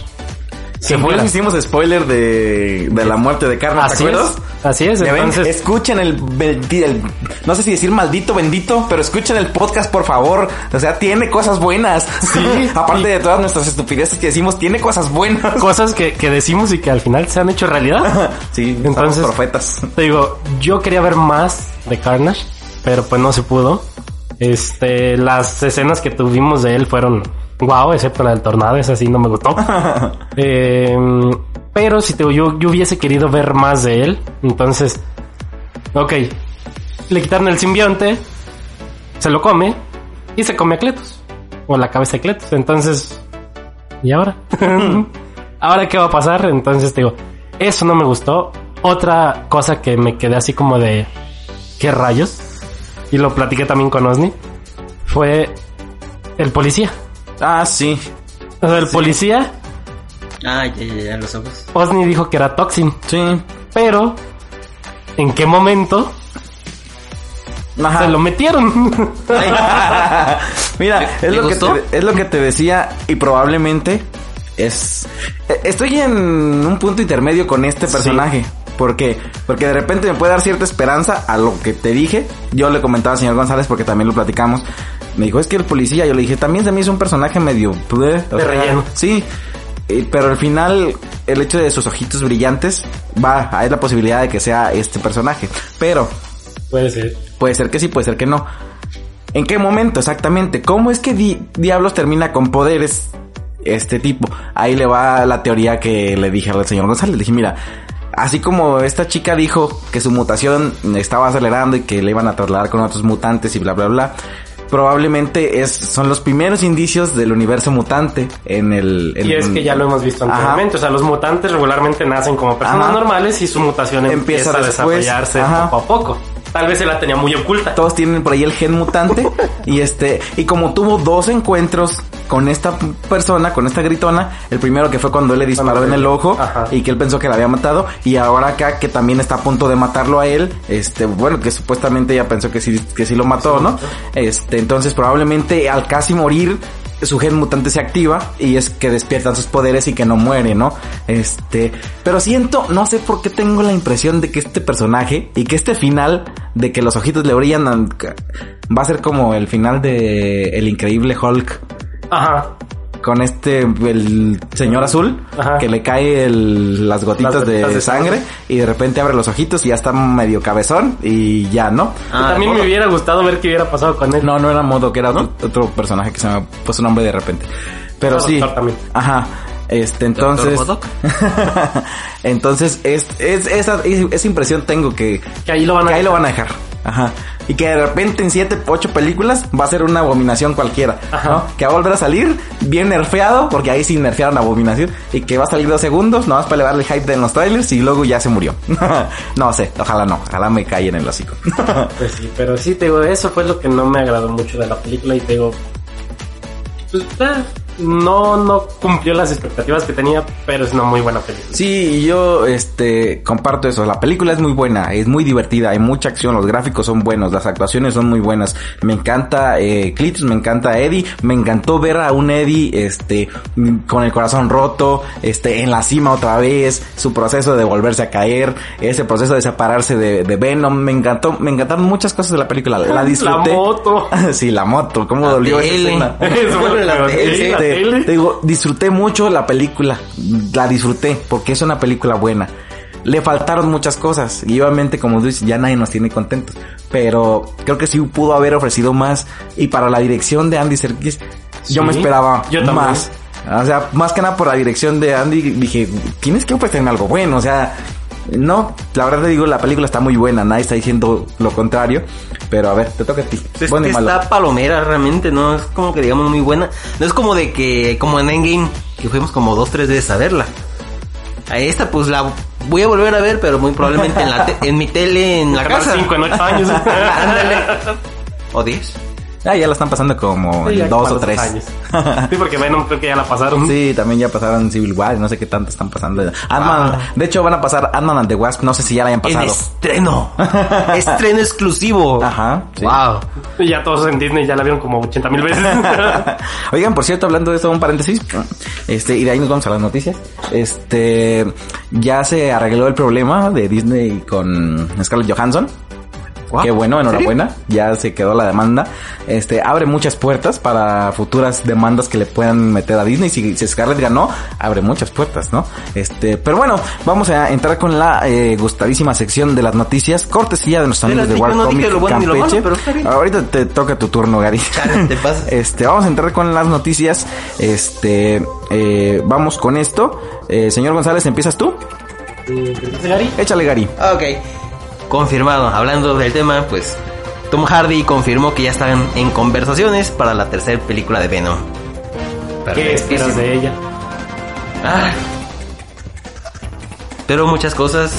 Incluso fuera. hicimos spoiler de, de la muerte de Carmen, ¿te Así acuerdas? es. Así es. Ven, escuchen el, el- el- no sé si decir maldito bendito, pero escuchen el podcast por favor. O sea, tiene cosas buenas. Sí. Aparte de todas nuestras estupideces que decimos, tiene cosas buenas. cosas que, que decimos y que al final se han hecho realidad. sí, Entonces- entonces profetas. Te digo, yo quería ver más de Carnage, pero pues no se pudo. Este, las escenas que tuvimos de él fueron wow, excepto la del tornado, esa sí no me gustó. Eh, pero si te digo, yo, yo hubiese querido ver más de él, entonces, ok, le quitaron el simbionte, se lo come y se come a Cletus, o la cabeza de Cletus, entonces, ¿y ahora? ¿Ahora qué va a pasar? Entonces te digo, eso no me gustó. Otra cosa que me quedé así como de, ¿qué rayos? Y lo platiqué también con Osni, fue el policía. Ah, sí. O sea, el policía, Ah, ya, ya, ya, los ojos. Osni dijo que era Toxin, Sí. pero ¿en qué momento Ajá. se lo metieron? Mira, ¿Le- es lo, que te, es lo que te decía y probablemente es... eh, Estoy en un punto intermedio con este personaje. ¿Por qué? Porque de repente me puede dar cierta esperanza a lo que te dije. Yo le comentaba al señor González porque también lo platicamos. Me dijo, es que el policía, yo le dije, también se me hizo un personaje medio... bleh, o De relleno. Sí, eh, pero al final el hecho de sus ojitos brillantes va, hay la posibilidad de que sea este personaje. Pero Puede ser. Puede ser que sí, puede ser que no. ¿En qué momento exactamente? ¿Cómo es que Di- Diablos termina con poderes este tipo? Ahí le va la teoría que le dije al señor González. Le dije, mira, así como esta chica dijo que su mutación estaba acelerando y que le iban a trasladar con otros mutantes y bla, bla, bla. Probablemente es, son los primeros indicios del universo mutante en el... en- Y es que ya lo hemos visto Ajá. anteriormente. O sea, los mutantes regularmente nacen como personas Ajá. normales y su mutación Empieza empieza, a después. desarrollarse Ajá. poco a poco. Tal vez se la tenía muy oculta. todos tienen por ahí el gen mutante y este y como tuvo dos encuentros con esta persona, con esta gritona, el primero que fue cuando él le disparó en el ojo Ajá. y que él pensó que la había matado y ahora acá que también está a punto de matarlo a él, este bueno, que supuestamente ella pensó que sí que sí lo mató, ¿no? Este, entonces probablemente al casi morir su gen mutante se activa y es que despiertan sus poderes y que no muere, ¿no? Este, pero siento, no sé por qué tengo la impresión de que este personaje y que este final de que los ojitos le brillan an- va a ser como el final de El Increíble Hulk Ajá. Con este el señor azul Ajá. que le cae el- las gotitas, Las de, de sangre, y de repente abre los ojitos y ya está medio cabezón y ya, ¿no? Ah, También me hubiera gustado ver qué hubiera pasado con él. No, no era modo, que era otro, otro personaje que se me puso su nombre de repente. Pero sí. también. Ajá. Este, entonces. Entonces, es, es, esa, esa impresión tengo que, Que ahí lo van a que ahí lo van a dejar. Ajá. y que de repente en 7, 8 películas va a ser una abominación cualquiera, ¿no? Que va a volver a salir bien nerfeado, porque ahí sí nerfearon abominación, y que va a salir dos segundos, nomás para elevar el hype de los trailers y luego ya se murió. no sé, ojalá no, ojalá me caiga en el hocico. Pues sí, pero sí, te digo, eso fue lo que no me agradó mucho de la película y te digo, pues, eh, no, no cumplió las expectativas que tenía, pero es una muy buena película. Sí, yo este comparto eso. La película es muy buena, es muy divertida, hay mucha acción, los gráficos son buenos, las actuaciones son muy buenas. Me encanta eh, Clips, me encanta Eddie, me encantó ver a un Eddie este con el corazón roto, este en la cima otra vez, su proceso de volverse a caer, ese proceso de separarse de, de Venom, me encantó, me encantaron muchas cosas de la película, la disfruté. La moto. sí, la moto, cómo La dolió esa escena. Eso fue La lo Este, te digo, disfruté mucho la película. La disfruté porque es una película buena. Le faltaron muchas cosas y obviamente como tú dices, ya nadie nos tiene contentos. Pero creo que sí pudo haber ofrecido más y para la dirección de Andy Serkis yo me esperaba yo más. O sea, más que nada por la dirección de Andy dije, tienes que ofrecerme algo bueno, o sea, no, la verdad te digo, la película está muy buena, nadie está diciendo lo contrario, pero a ver, te toca a ti. Es Bueno que está palomera realmente, no es como que digamos muy buena. No es como de que, como en Endgame, que fuimos como dos, tres veces a verla. A esta pues la voy a volver a ver, pero muy probablemente en, la te- en mi tele, en la casa. 5 en 8 años. Ándale. O 10. Ah, ya la están pasando como Sí, en dos o tres. años. Sí, porque Venom creo que ya la pasaron. Sí, también ya pasaron Civil War, no sé qué tanto están pasando. Ah. de hecho van a pasar Ant-Man and the Wasp, no sé si ya la hayan En pasado. estreno. estreno exclusivo. Ajá, sí. Wow. Y ya todos en Disney ya la vieron como 80 mil veces. Oigan, por cierto, hablando de esto, un paréntesis, este, y de ahí nos vamos a las noticias. Este, ya se arregló el problema de Disney con Scarlett Johansson. Wow. Qué bueno, enhorabuena. Ya se quedó la demanda. Este, abre muchas puertas para futuras demandas que le puedan meter a Disney. Si, si Scarlett ganó, abre muchas puertas, ¿no? Este, pero bueno, vamos a entrar con la eh, gustadísima sección de las noticias. Cortesía de nuestros amigos de War no dije Comic lo bueno ni lo malo, Campeche. pero. Ahorita te toca tu turno, Gary. Te pasas. Este, vamos a entrar con las noticias. Este, eh, vamos con esto. Eh, señor González, ¿empiezas tú? Échale, Gary. Ok. Confirmado. Hablando del tema, pues Tom Hardy confirmó que ya están en conversaciones para la tercera película de Venom. ¿Qué esperas de ella? Ah. Pero muchas cosas.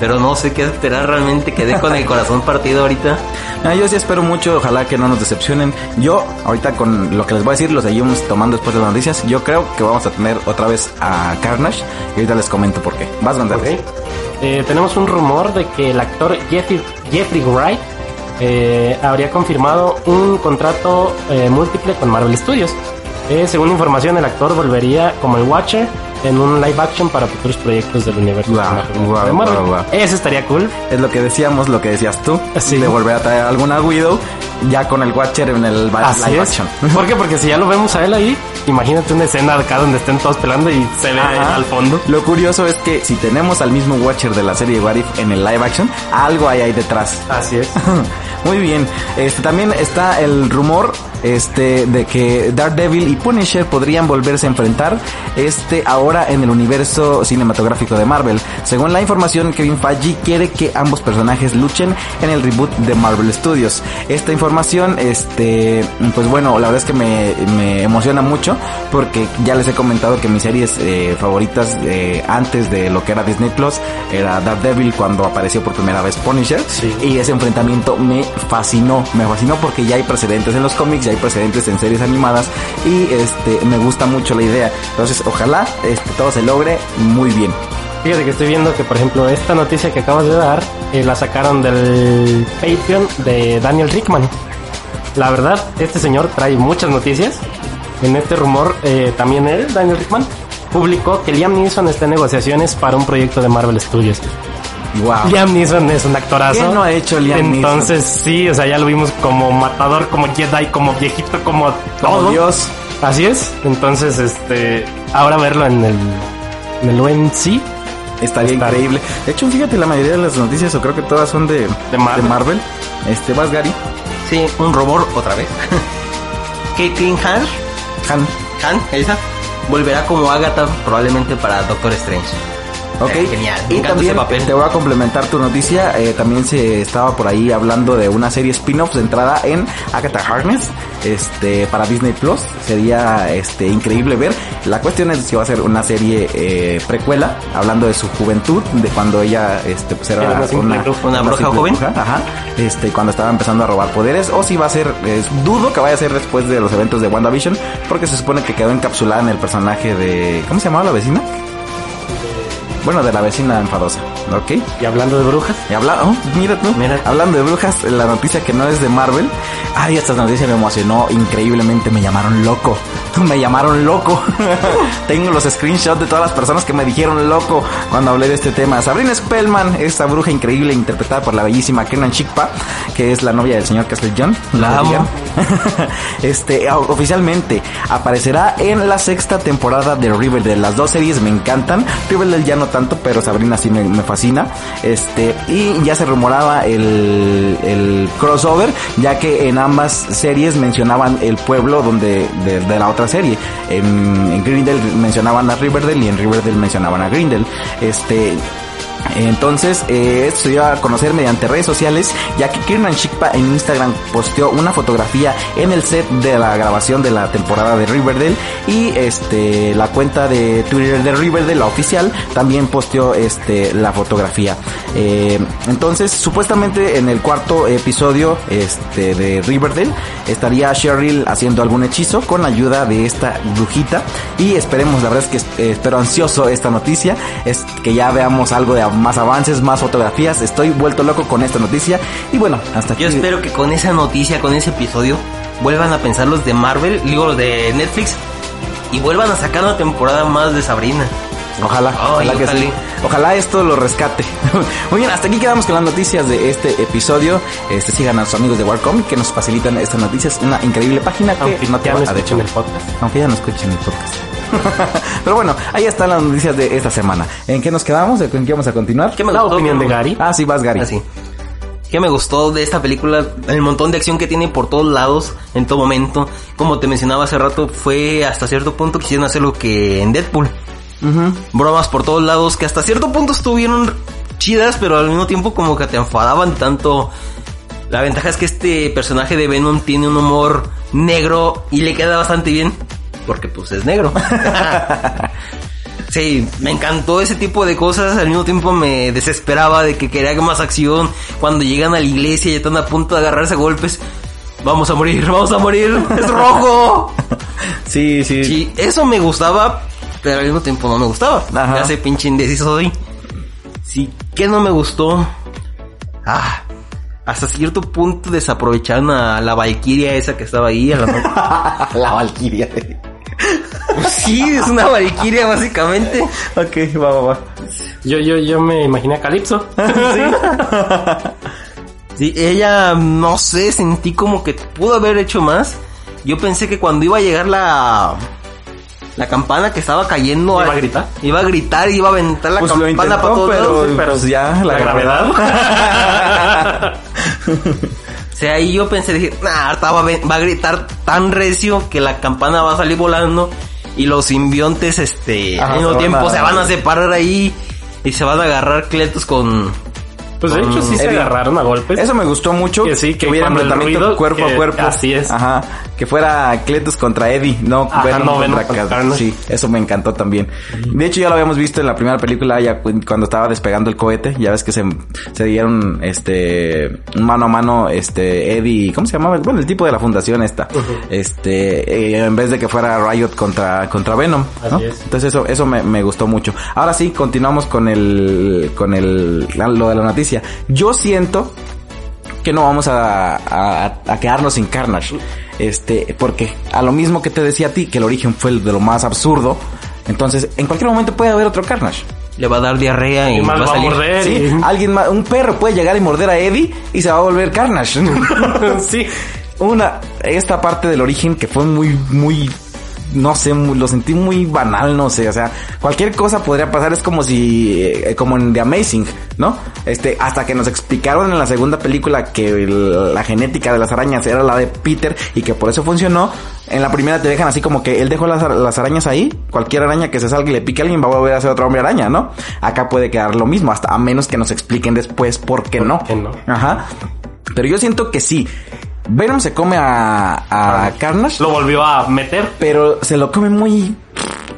Pero no sé qué esperar realmente. Quedé con el corazón partido ahorita. Ah, yo sí espero mucho, ojalá que no nos decepcionen. Yo, ahorita con lo que les voy a decir, lo seguimos tomando después de las noticias. Yo creo que vamos a tener otra vez a Carnage. Y ahorita les comento por qué. Vas, González. Ok. Eh, tenemos un rumor de que el actor Jeffrey, Jeffrey Wright eh, habría confirmado un contrato eh, múltiple con Marvel Studios. Eh, según información, el actor volvería como el Watcher en un live action para futuros proyectos del universo cinematográfico guau, de Marvel. guau. Eso estaría cool. Es lo que decíamos, lo que decías tú. Sí. De volver a traer alguna Widow. Ya con el Watcher en el Así live es. action. ¿Por qué? Porque si ya lo vemos a él ahí, imagínate una escena acá donde estén todos pelando y se ve Ajá. al fondo. Lo curioso es que si tenemos al mismo Watcher de la serie What If en el live action, algo hay ahí detrás. Así es. Muy bien. Este también está el rumor este de que Daredevil y Punisher podrían volverse a enfrentar este ahora en el universo cinematográfico de Marvel. Según la información, Kevin Feige quiere que ambos personajes luchen en el reboot de Marvel Studios. Esta información este pues bueno, la verdad es que me, me emociona mucho porque ya les he comentado que mis series eh, favoritas eh, antes de lo que era Disney Plus era Daredevil cuando apareció por primera vez Punisher Sí. y ese enfrentamiento me fascinó, me fascinó porque ya hay precedentes en los cómics, ya precedentes en series animadas y este me gusta mucho la idea. Entonces, ojalá este todo se logre muy bien. Fíjate que estoy viendo que, por ejemplo, esta noticia que acabas de dar, eh, la sacaron del Patreon de Daniel Rickman. La verdad, este señor trae muchas noticias. En este rumor, eh, también él, Daniel Rickman, publicó que Liam Neeson está en negociaciones para un proyecto de Marvel Studios. Wow. Liam Neeson es un actorazo. ¿Qué no ha hecho Liam Entonces, sí, o sea, ya lo vimos como matador, como Jedi, como viejito, como Como todo. Dios. Así es. Entonces, este, ahora verlo en el, en el UNC Estaría Está- increíble. De hecho, fíjate, la mayoría de las noticias, o creo que todas son de, De Marvel. Este, vas Gary. Sí, un rumor otra vez. Caitlyn Han, Han. Han, esa, volverá como Agatha probablemente para Doctor Strange. Ok, Eh, genial, me y también ese papel. te voy a complementar tu noticia. eh, también se estaba por ahí hablando de una serie spin-off centrada en Agatha Harkness, este, para Disney Plus. Sería, este, increíble ver. La cuestión es si va a ser una serie eh, precuela, hablando de su juventud, de cuando ella, este, pues era Era una bruja. Una bruja joven. ajá, este, cuando estaba empezando a robar poderes, o si va a ser, dudo que vaya a ser después de los eventos de WandaVision, porque se supone que quedó encapsulada en el personaje de, ¿cómo se llamaba la vecina? Bueno, de la vecina enfadosa, ¿ok? Y hablando de brujas, Y habla, oh, mira tú, Mira. hablando de brujas, la noticia que no es de Marvel. Ay, esta noticia me emocionó increíblemente, me llamaron loco. Me llamaron loco. Tengo los screenshots de todas las personas que me dijeron loco cuando hablé de este tema. Sabrina Spellman, esta bruja increíble interpretada por la bellísima Kenan Chikpa, que es la novia del señor Castle John. La amo. este, oficialmente aparecerá en la sexta temporada de Riverdale. Las dos series me encantan. Riverdale ya no tanto, pero Sabrina sí me, fascina. Este, y ya se rumoraba el, el crossover, ya que en ambas series mencionaban el pueblo donde, de, la otra serie. En, en Greendale mencionaban a Riverdale y en Riverdale mencionaban a Greendale. Este, entonces, eh, esto se dio a conocer mediante redes sociales, ya que Kiernan Chikpa en Instagram posteó una fotografía en el set de la grabación de la temporada de Riverdale y este la cuenta de Twitter de Riverdale, la oficial, también posteó este la fotografía. Eh, entonces, supuestamente en el cuarto episodio este de Riverdale estaría Cheryl haciendo algún hechizo con la ayuda de esta brujita y esperemos, la verdad es que eh, espero ansioso esta noticia, es que ya veamos algo de más avances, más fotografías, estoy vuelto loco con esta noticia y bueno, hasta aquí. Yo espero que con esa noticia, con ese episodio, vuelvan a pensar los de Marvel, digo los de Netflix, y vuelvan a sacar una temporada más de Sabrina. Ojalá, ojalá que sí. Ojalá esto lo rescate. Muy bien, hasta aquí quedamos con las noticias de este episodio. Este sigan a nuestros amigos de Warcomic que nos facilitan estas noticias, una increíble página que aunque no te ya no va a de hecho, escuchen el podcast. aunque ya no escuchen el podcast. Pero bueno, ahí están las noticias de esta semana. ¿En qué nos quedamos? ¿En qué vamos a continuar? ¿Qué me La gustó? opinión ¿Qué de Gary. Ah, sí, vas Gary. Así. ¿Qué me gustó de esta película? El montón de acción que tiene por todos lados, en todo momento. Como te mencionaba hace rato, fue hasta cierto punto quisieron hacer lo que en Deadpool. Bromas por todos lados que hasta cierto punto estuvieron chidas, pero al mismo tiempo como que te enfadaban tanto. La ventaja es que este personaje de Venom tiene un humor negro y le queda bastante bien. Porque pues es negro. Sí, me encantó ese tipo de cosas. Al mismo tiempo me desesperaba de que quería más acción. Cuando llegan a la iglesia y están a punto de agarrarse a golpes. Vamos a morir, vamos a morir. Es rojo. Sí, sí. Sí, eso me gustaba, pero al mismo tiempo no me gustaba. Ajá. Ya sé, pinche indeciso soy. Sí, ¿qué no me gustó? Ah, hasta cierto punto desaprovecharon a la Valkyria esa que estaba ahí. A la... La Valkyria. Sí, es una Valkyria básicamente. ok, va, va, va. Yo, yo, yo me imaginé a Calypso. Sí, ella, no sé, sentí como que pudo haber hecho más. Yo pensé que cuando iba a llegar la... La campana que estaba cayendo... ¿Iba a gritar? Iba a gritar, iba a aventar la Pues lo campana intentó, para todos pero, lados. pero pues ya, la, la gravedad. gravedad. O sea, ahí yo pensé, dije, nah, va a gritar tan recio que la campana va a salir volando y los simbiontes, este, al mismo tiempo a- se van a separar ahí y se van a agarrar Cletus con... Pues de hecho sí se agarraron a golpes. Eso me gustó mucho. Que sí, que hubiera enfrentamiento cuerpo a cuerpo. así es. Ajá. Que fuera Cletus contra Eddie, no Ajá, Venom no Venom contra contra. Sí, eso me encantó también. De hecho, ya lo habíamos visto en la primera película, ya cu- cuando estaba despegando el cohete. Ya ves que se, se dieron, este, mano a mano, este, Eddie, ¿cómo se llamaba? Bueno, el tipo de la fundación esta. Este, eh, en vez de que fuera Riot contra, contra Venom. ¿no? Así es. Entonces eso, eso me, me gustó mucho. Ahora sí, continuamos con el, con el, lo de la noticia. Yo siento que no vamos a, a, a quedarnos sin Carnage. Este, porque a lo mismo que te decía a ti, que el origen fue el de lo más absurdo. Entonces, en cualquier momento puede haber otro Carnage. Le va a dar diarrea y, y más va a va a salir. morder. Sí, y- alguien más, un perro puede llegar y morder a Eddie y se va a volver Carnage. sí. Una, esta parte del origen que fue muy, muy no sé, lo sentí muy banal, no sé, o sea, cualquier cosa podría pasar, es como si, eh, como en The Amazing, ¿no? Este, hasta que nos explicaron en la segunda película que el- la genética de las arañas era la de Peter y que por eso funcionó, en la primera te dejan así como que él dejó las, las arañas ahí, cualquier araña que se salga y le pique a alguien va a volver a ser otro hombre araña, ¿no? Acá puede quedar lo mismo, hasta a menos que nos expliquen después por qué no. qué no? Ajá. Pero yo siento que sí. Venom se come a, a Carnage, Lo volvió a meter. pero se lo come muy...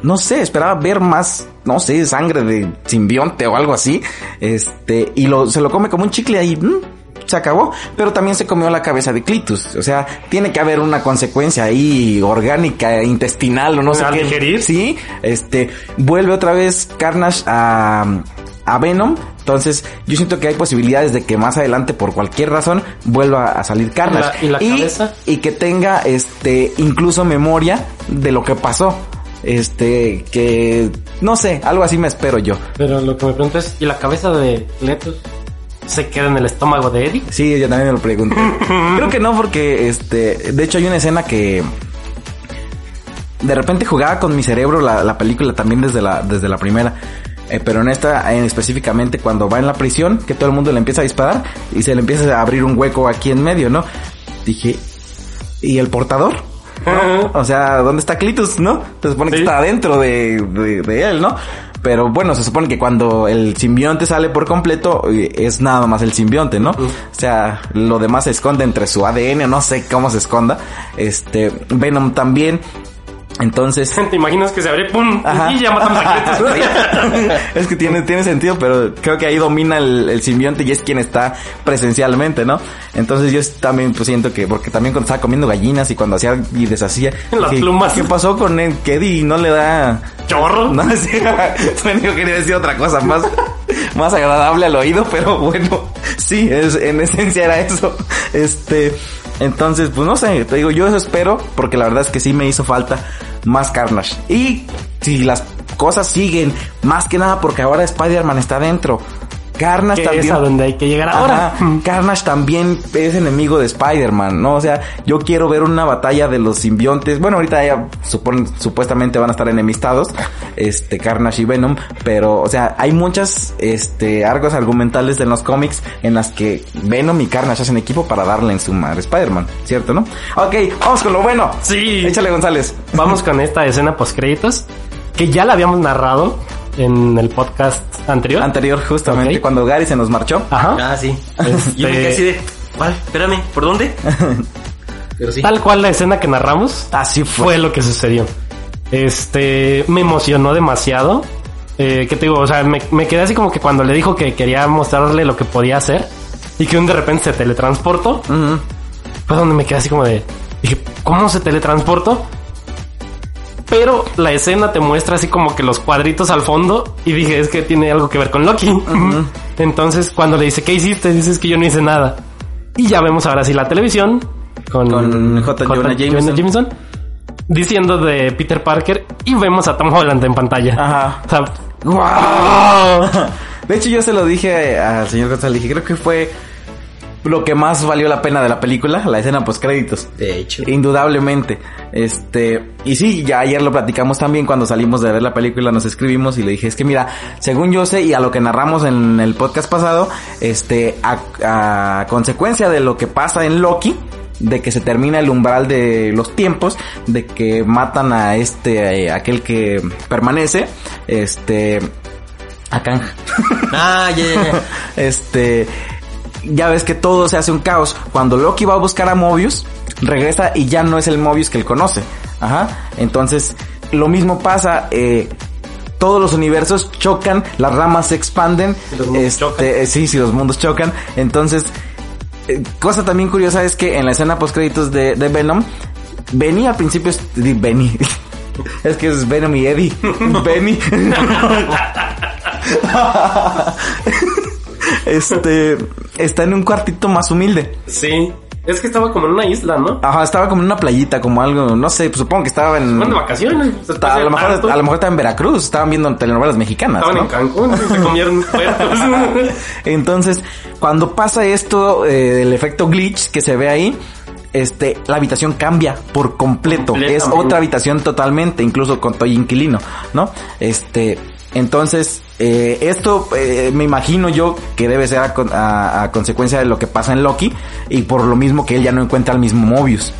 No sé, esperaba ver más, no sé, sangre de simbionte o algo así. Este, y lo, se lo come como un chicle ahí. mm, se acabó, pero también se comió la cabeza de Clitus. O sea, tiene que haber una consecuencia ahí orgánica, intestinal o no sé ¿Al qué. digerir? Sí, este, vuelve otra vez Carnage a, a Venom. Entonces, yo siento que hay posibilidades de que más adelante, por cualquier razón, vuelva a salir Carnage. ¿Y la- y la cabeza? y que tenga, este, incluso memoria de lo que pasó. Este, que, no sé, algo así me espero yo. Pero lo que me pregunto es, ¿y la cabeza de Letus se queda en el estómago de Eddie? Sí, yo también me lo pregunté. Creo que no, porque este, de hecho hay una escena que de repente jugaba con mi cerebro la, la película también desde la, desde la primera. Eh, pero en esta, en específicamente cuando va en la prisión, que todo el mundo le empieza a disparar y se le empieza a abrir un hueco aquí en medio, ¿no? Dije, ¿y el portador? O sea, ¿dónde está Clitus, no? Se supone que Sí. está adentro de, de, de él, ¿no? Pero bueno, se supone que cuando el simbionte sale por completo, eh, es nada más el simbionte, ¿no? O sea, lo demás se esconde entre su ADN, no sé cómo se esconda. Este, Venom también. Entonces, ¿Te imaginas que se abre ¡pum! Ajá. y ya matamos a es que tiene, tiene sentido, pero creo que ahí domina el, el simbionte y es quien está presencialmente, ¿no? Entonces yo también pues siento que, porque también cuando estaba comiendo gallinas y cuando hacía y deshacía, Las plumas. ¿qué pasó con él? Que Eddie no le da... ¿Chorro? No, bueno, yo quería decir otra cosa más, más agradable al oído, pero bueno, sí, es, en esencia era eso. Este, entonces, pues no sé, te digo, yo eso espero, porque la verdad es que sí me hizo falta más Carnage. Y si las cosas siguen, más que nada porque ahora Spider-Man está dentro. Que Carnage es también. a donde hay que llegar ahora. Ajá, Carnage también es enemigo de Spider-Man, ¿no? O sea, yo quiero ver una batalla de los simbiontes. Bueno, ahorita ya supon- supuestamente van a estar enemistados, este, Carnage y Venom, pero, o sea, hay muchas, este, arcos argumentales en los cómics en las que Venom y Carnage hacen equipo para darle en su madre a Spider-Man, ¿cierto, no? Ok, vamos con lo bueno. Sí. Échale González. Vamos con esta escena post créditos que ya la habíamos narrado en el podcast anterior. Anterior, justamente, cuando Gary se nos marchó. Ajá. Ah, sí. Este- Yo me quedé así de, ¿cuál? Espérame, ¿por dónde? Pero sí. Tal cual la escena que narramos Así fue. fue lo que sucedió. Este, me emocionó demasiado. Eh, ¿Qué te digo? O sea, me, me quedé así como que cuando le dijo que quería mostrarle lo que podía hacer y que un de repente se teletransportó, Ujú. fue donde me quedé así como de, dije, ¿cómo se teletransportó? Pero la escena te muestra así como que los cuadritos al fondo y dije, es que tiene algo que ver con Loki. Entonces, cuando le dice, ¿qué hiciste? Dices que yo no hice nada. Y ya vemos ahora sí la televisión con, Con J. Jonah Jameson. diciendo de Peter Parker y vemos a Tom Holland en pantalla. Ajá. O sea, ¡Wow! De hecho, yo se lo dije al señor González. Dije, creo que fue lo que más valió la pena de la película, la escena post créditos. De hecho. Indudablemente. Este, y sí, ya ayer lo platicamos también cuando salimos de ver la película, nos escribimos y le dije, es que mira, según yo sé y a lo que narramos en el podcast pasado, este, a, a consecuencia de lo que pasa en Loki, de que se termina el umbral de los tiempos, de que matan a este, eh, aquel que permanece, este, a Kang. Ah, ya. este, ya ves que todo se hace un caos. Cuando Loki va a buscar a Mobius, regresa y ya no es el Mobius que él conoce. Ajá. Entonces, lo mismo pasa, eh, todos los universos chocan, las ramas se expanden. Los mundos este, chocan. eh, sí, sí, los mundos chocan. Entonces, eh, cosa también curiosa es que en la escena post créditos de, de Venom, Benny al principio es, Benny. Es que es Venom y Eddie. Benny. este está en un cuartito más humilde. sí. Es que estaba como en una isla, ¿no? Ajá, estaba como en una playita, como algo, no sé, pues supongo que estaba en. Estaban de vacaciones. a, lo mejor, a lo mejor estaba en Veracruz, estaban viendo telenovelas mexicanas. Estaban ¿no? en Cancún y se comieron puertos. Entonces, cuando pasa esto, eh, el efecto glitch que se ve ahí, este, la habitación cambia por completo. Es otra habitación totalmente, incluso con todo inquilino, ¿no? Este, entonces, eh, esto eh, me imagino yo que debe ser a, con- a- a consecuencia de lo que pasa en Loki y por lo mismo que él ya no encuentra al mismo Mobius.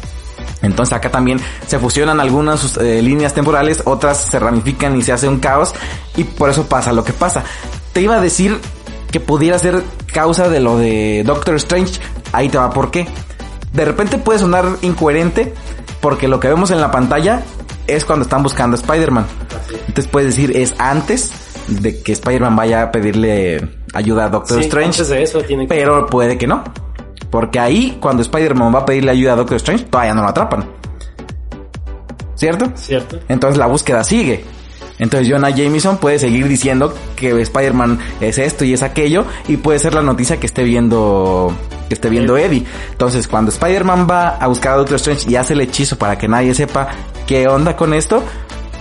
Entonces acá también se fusionan algunas eh, líneas temporales, otras se ramifican y se hace un caos y por eso pasa lo que pasa. Te iba a decir que pudiera ser causa de lo de Doctor Strange, ahí te va por qué. De repente puede sonar incoherente porque lo que vemos en la pantalla es cuando están buscando a Spider-Man. Entonces puedes decir es antes de que Spider-Man vaya a pedirle ayuda a Doctor Sí, Strange. antes de eso tiene que... Pero puede que no. Porque ahí, cuando Spider-Man va a pedirle ayuda a Doctor Strange, todavía no lo atrapan. ¿Cierto? Cierto. Entonces la búsqueda sigue. Entonces Jonah Jameson puede seguir diciendo que Spider-Man es esto y es aquello y puede ser la noticia que esté viendo que esté viendo Eddie. Entonces cuando Spider-Man va a buscar a Doctor Strange y hace el hechizo para que nadie sepa qué onda con esto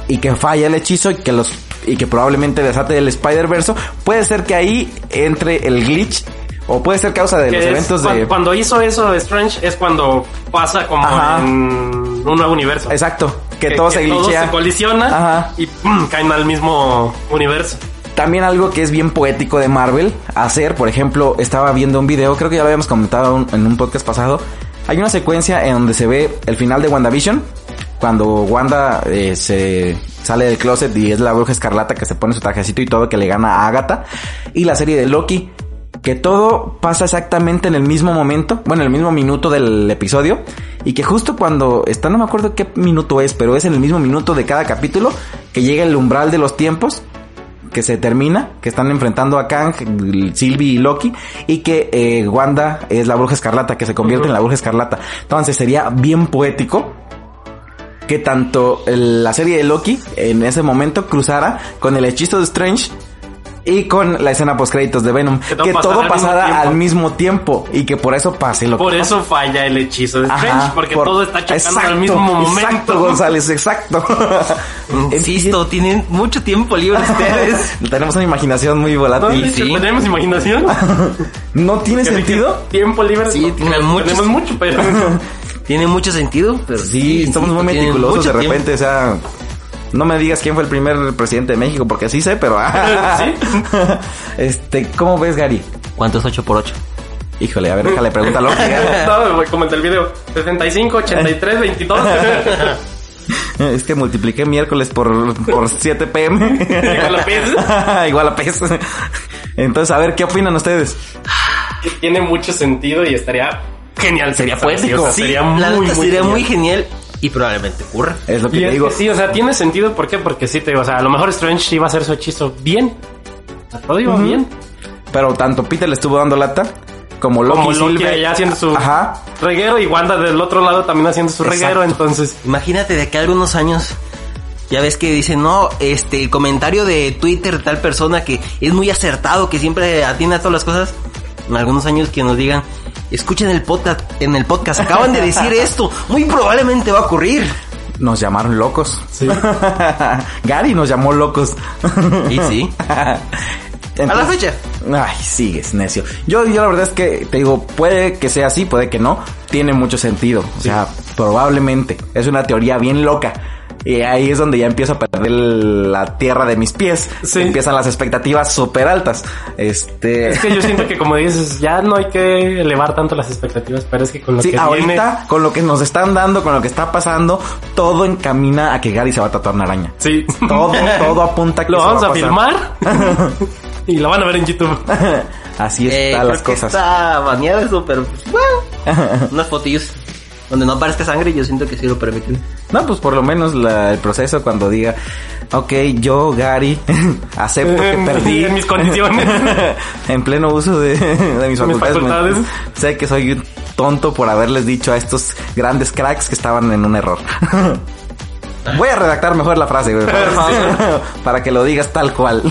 y que falla el hechizo y que los y que probablemente desate el Spider-Verse, puede ser que ahí entre el glitch o puede ser causa de Que los eventos de Cuando hizo eso Strange es cuando pasa como Ajá. en un nuevo universo. Exacto, que, todo se glitchea. se colisiona Ajá. y ¡pum! caen al mismo universo. También algo que es bien poético de Marvel hacer, por ejemplo, estaba viendo un video, creo que ya lo habíamos comentado un- en un podcast pasado. Hay una secuencia en donde se ve el final de WandaVision, cuando Wanda eh, se sale del closet y es la bruja escarlata que se pone su trajecito y todo que le gana a Agatha, y la serie de Loki, que todo pasa exactamente en el mismo momento, bueno, en el mismo minuto del episodio, y que justo cuando está, no me acuerdo qué minuto es, pero es en el mismo minuto de cada capítulo, que llega el umbral de los tiempos, que se termina, que están enfrentando a Kang, Sylvie y Loki, y que eh, Wanda es la bruja escarlata, que se convierte en la bruja escarlata. Entonces sería bien poético que tanto el- la serie de Loki en ese momento cruzara con el hechizo de Strange y con la escena post créditos de Venom, Que que todo pasara al mismo tiempo. al mismo tiempo y que por eso pase lo Por que eso falla el hechizo de Ajá, Strange, porque por- todo está chocando Exacto, al mismo momento. Exacto, González, exacto. Insisto, tienen mucho tiempo libre ustedes. Tenemos una imaginación muy volátil. Sí. ¿Tenemos imaginación? ¿No tiene sentido? Tiempo libre. Sí, no, tiene mucho- Tenemos mucho, pero... Tiene mucho sentido, pero Sí, somos muy tienen meticulosos de tiempo. repente, o sea, no me digas quién fue el primer presidente de México, porque sí sé, pero... Este, ¿cómo ves, Gary? ¿Cuánto es 8 por 8? Híjole, a ver, déjale, pregúntalo. no, me comenté el video. 75, 83, 22. es que multipliqué miércoles por, por 7 pm. Igual a pez. Igual a pez. Entonces, a ver, ¿qué opinan ustedes? Que tiene mucho sentido y estaría genial. Sería poético. O sea, Sí, sería la muy, neta muy sería genial. muy genial y probablemente ocurra. Es lo que Y te es digo. que sí, o sea, tiene sentido. ¿Por qué? Porque sí te digo, o sea, a lo mejor Strange iba a hacer su hechizo bien. O sea, todo iba bien. Pero tanto Peter le estuvo dando lata, como Loki, Como Loki Silver- allá haciendo su Ajá. reguero y Wanda del otro lado también haciendo su reguero. Entonces, Imagínate de a algunos años. Ya ves que dicen, no, este, el comentario de Twitter de tal persona que es muy acertado, que siempre atiende a todas las cosas. En algunos años que nos digan, escuchen el podcast, en el podcast, acaban de decir esto, muy probablemente va a ocurrir. Nos llamaron locos. Gary nos llamó locos. Y sí. a la fecha. Ay, sigues, necio. Yo, yo la verdad es que te digo, puede que sea así, puede que no. Tiene mucho sentido. O sea, probablemente. Es una teoría bien loca. Y ahí es donde ya empiezo a perder la tierra de mis pies. Sí. Empiezan las expectativas súper altas. Este. es que yo siento que como dices, ya no hay que elevar tanto las expectativas, pero es que con lo Sí, que ahorita, viene... con lo que nos están dando, con lo que está pasando, todo encamina a que Gary se va a tatuar una araña. Sí. Todo, todo apunta a que Lo vamos va a pasar. filmar y lo van a ver en YouTube. Así Eh, están las cosas. Está baneado eso, pero pues, bueno. Unas fotillos donde no aparezca sangre, yo siento que sí lo permiten. No, pues por lo menos la- el proceso cuando diga, ok, yo, Gary, acepto que perdí. En mis condiciones. en pleno uso de, de mis Mis facultades. Sé que soy un tonto por haberles dicho a estos grandes cracks que estaban en un error. Voy a redactar mejor la frase, güey, para, para que lo digas tal cual.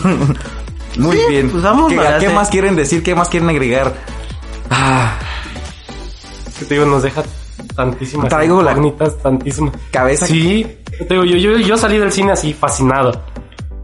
Muy bien. pues vamos, ¿Qué, adelante. ¿Qué más quieren decir? ¿Qué más quieren agregar? Ah, que te digo, nos deja tantísimas Traigo la- incógnitas, tantísimas. cabeza Sí, te digo, yo, yo, yo salí del cine así fascinado.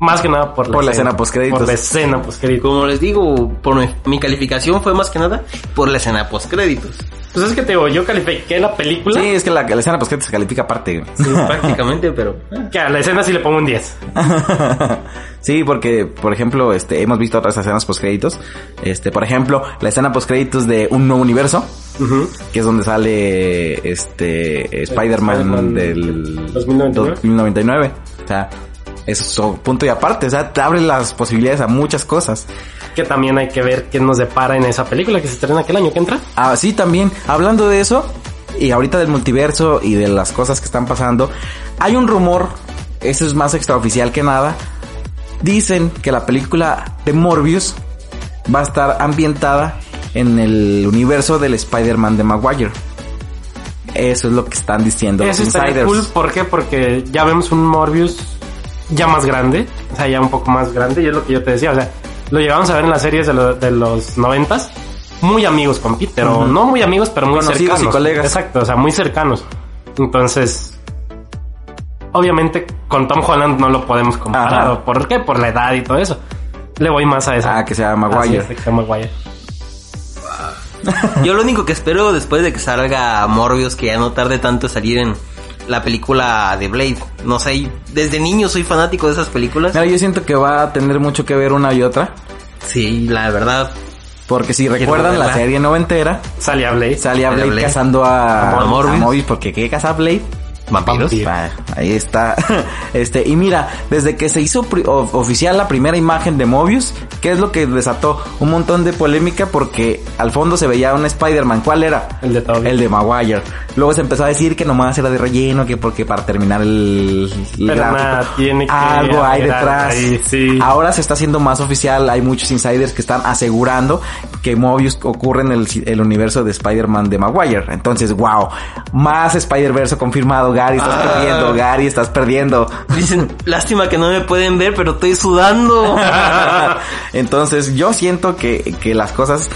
Más que nada por la, Por la escena postcréditos. Por la escena postcréditos. Como les digo, por mi, mi calificación fue más que nada por la escena post créditos. Pues es que te digo, yo califiqué la película. Sí, es que la, la escena post se califica aparte. Sí, prácticamente, pero... Que a la escena sí le pongo un 10. sí, porque, por ejemplo, este, hemos visto otras escenas post créditos. Este, por ejemplo, la escena post créditos de Un Nuevo Universo. Que es donde sale este Spider-Man Spider-Man del 2099. 2099. O sea, eso es punto y aparte. O sea, te abre las posibilidades a muchas cosas. Que también hay que ver qué nos depara en esa película que se estrena aquel año que entra. Ah, sí, también, hablando de eso, y ahorita del multiverso y de las cosas que están pasando, hay un rumor, eso es más extraoficial que nada, dicen que la película de Morbius va a estar ambientada en el universo del Spider-Man de Maguire. Eso es lo que están diciendo Eso los insiders. cool. ¿Por qué? Porque ya vemos un Morbius ya más grande. O sea, ya un poco más grande. Y es lo que yo te decía. O sea, lo llegamos a ver en las series de, lo- de los noventas. Muy amigos con Peter. O no muy amigos, pero muy Conocidos y cercanos. colegas. Exacto. O sea, muy cercanos. Entonces... Obviamente con Tom Holland no lo podemos comparar. Ajá. ¿O ¿Por qué? Por la edad y todo eso. Le voy más a eso. Ah, que sea Así Maguire. es, de que sea Maguire. Yo lo único que espero después de que salga Morbius, que ya no tarde tanto en salir en la película de Blade. No sé, desde niño soy fanático de esas películas. Mira, yo siento que va a tener mucho que ver una y otra. Sí, la verdad. Porque si recuerdan la serie noventera, Salía Blade. salía Blade Blade. cazando a, A Morbius. a Morbius. Porque ¿qué caza Blade? Vampiros. Vampiro. Ah, ahí está. Este, y mira, desde que se hizo oficial la primera imagen de Mobius, ¿qué es lo que desató? Un montón de polémica porque al fondo se veía un Spider-Man. ¿Cuál era? El de Tobey. El de Maguire. Luego se empezó a decir que nomás era de relleno, que porque para terminar el, el Pero gráfico. nada, tiene que algo hay detrás. ahí, sí. Ahora se está haciendo más oficial. Hay muchos insiders que están asegurando que Mobius ocurre en el, el universo de Spider-Man de Maguire. Entonces, wow, más Spider-Verse confirmado. Gary, estás Ah. perdiendo. Gary, estás perdiendo. Dicen, lástima que no me pueden ver, pero estoy sudando. Entonces, yo siento que, que las cosas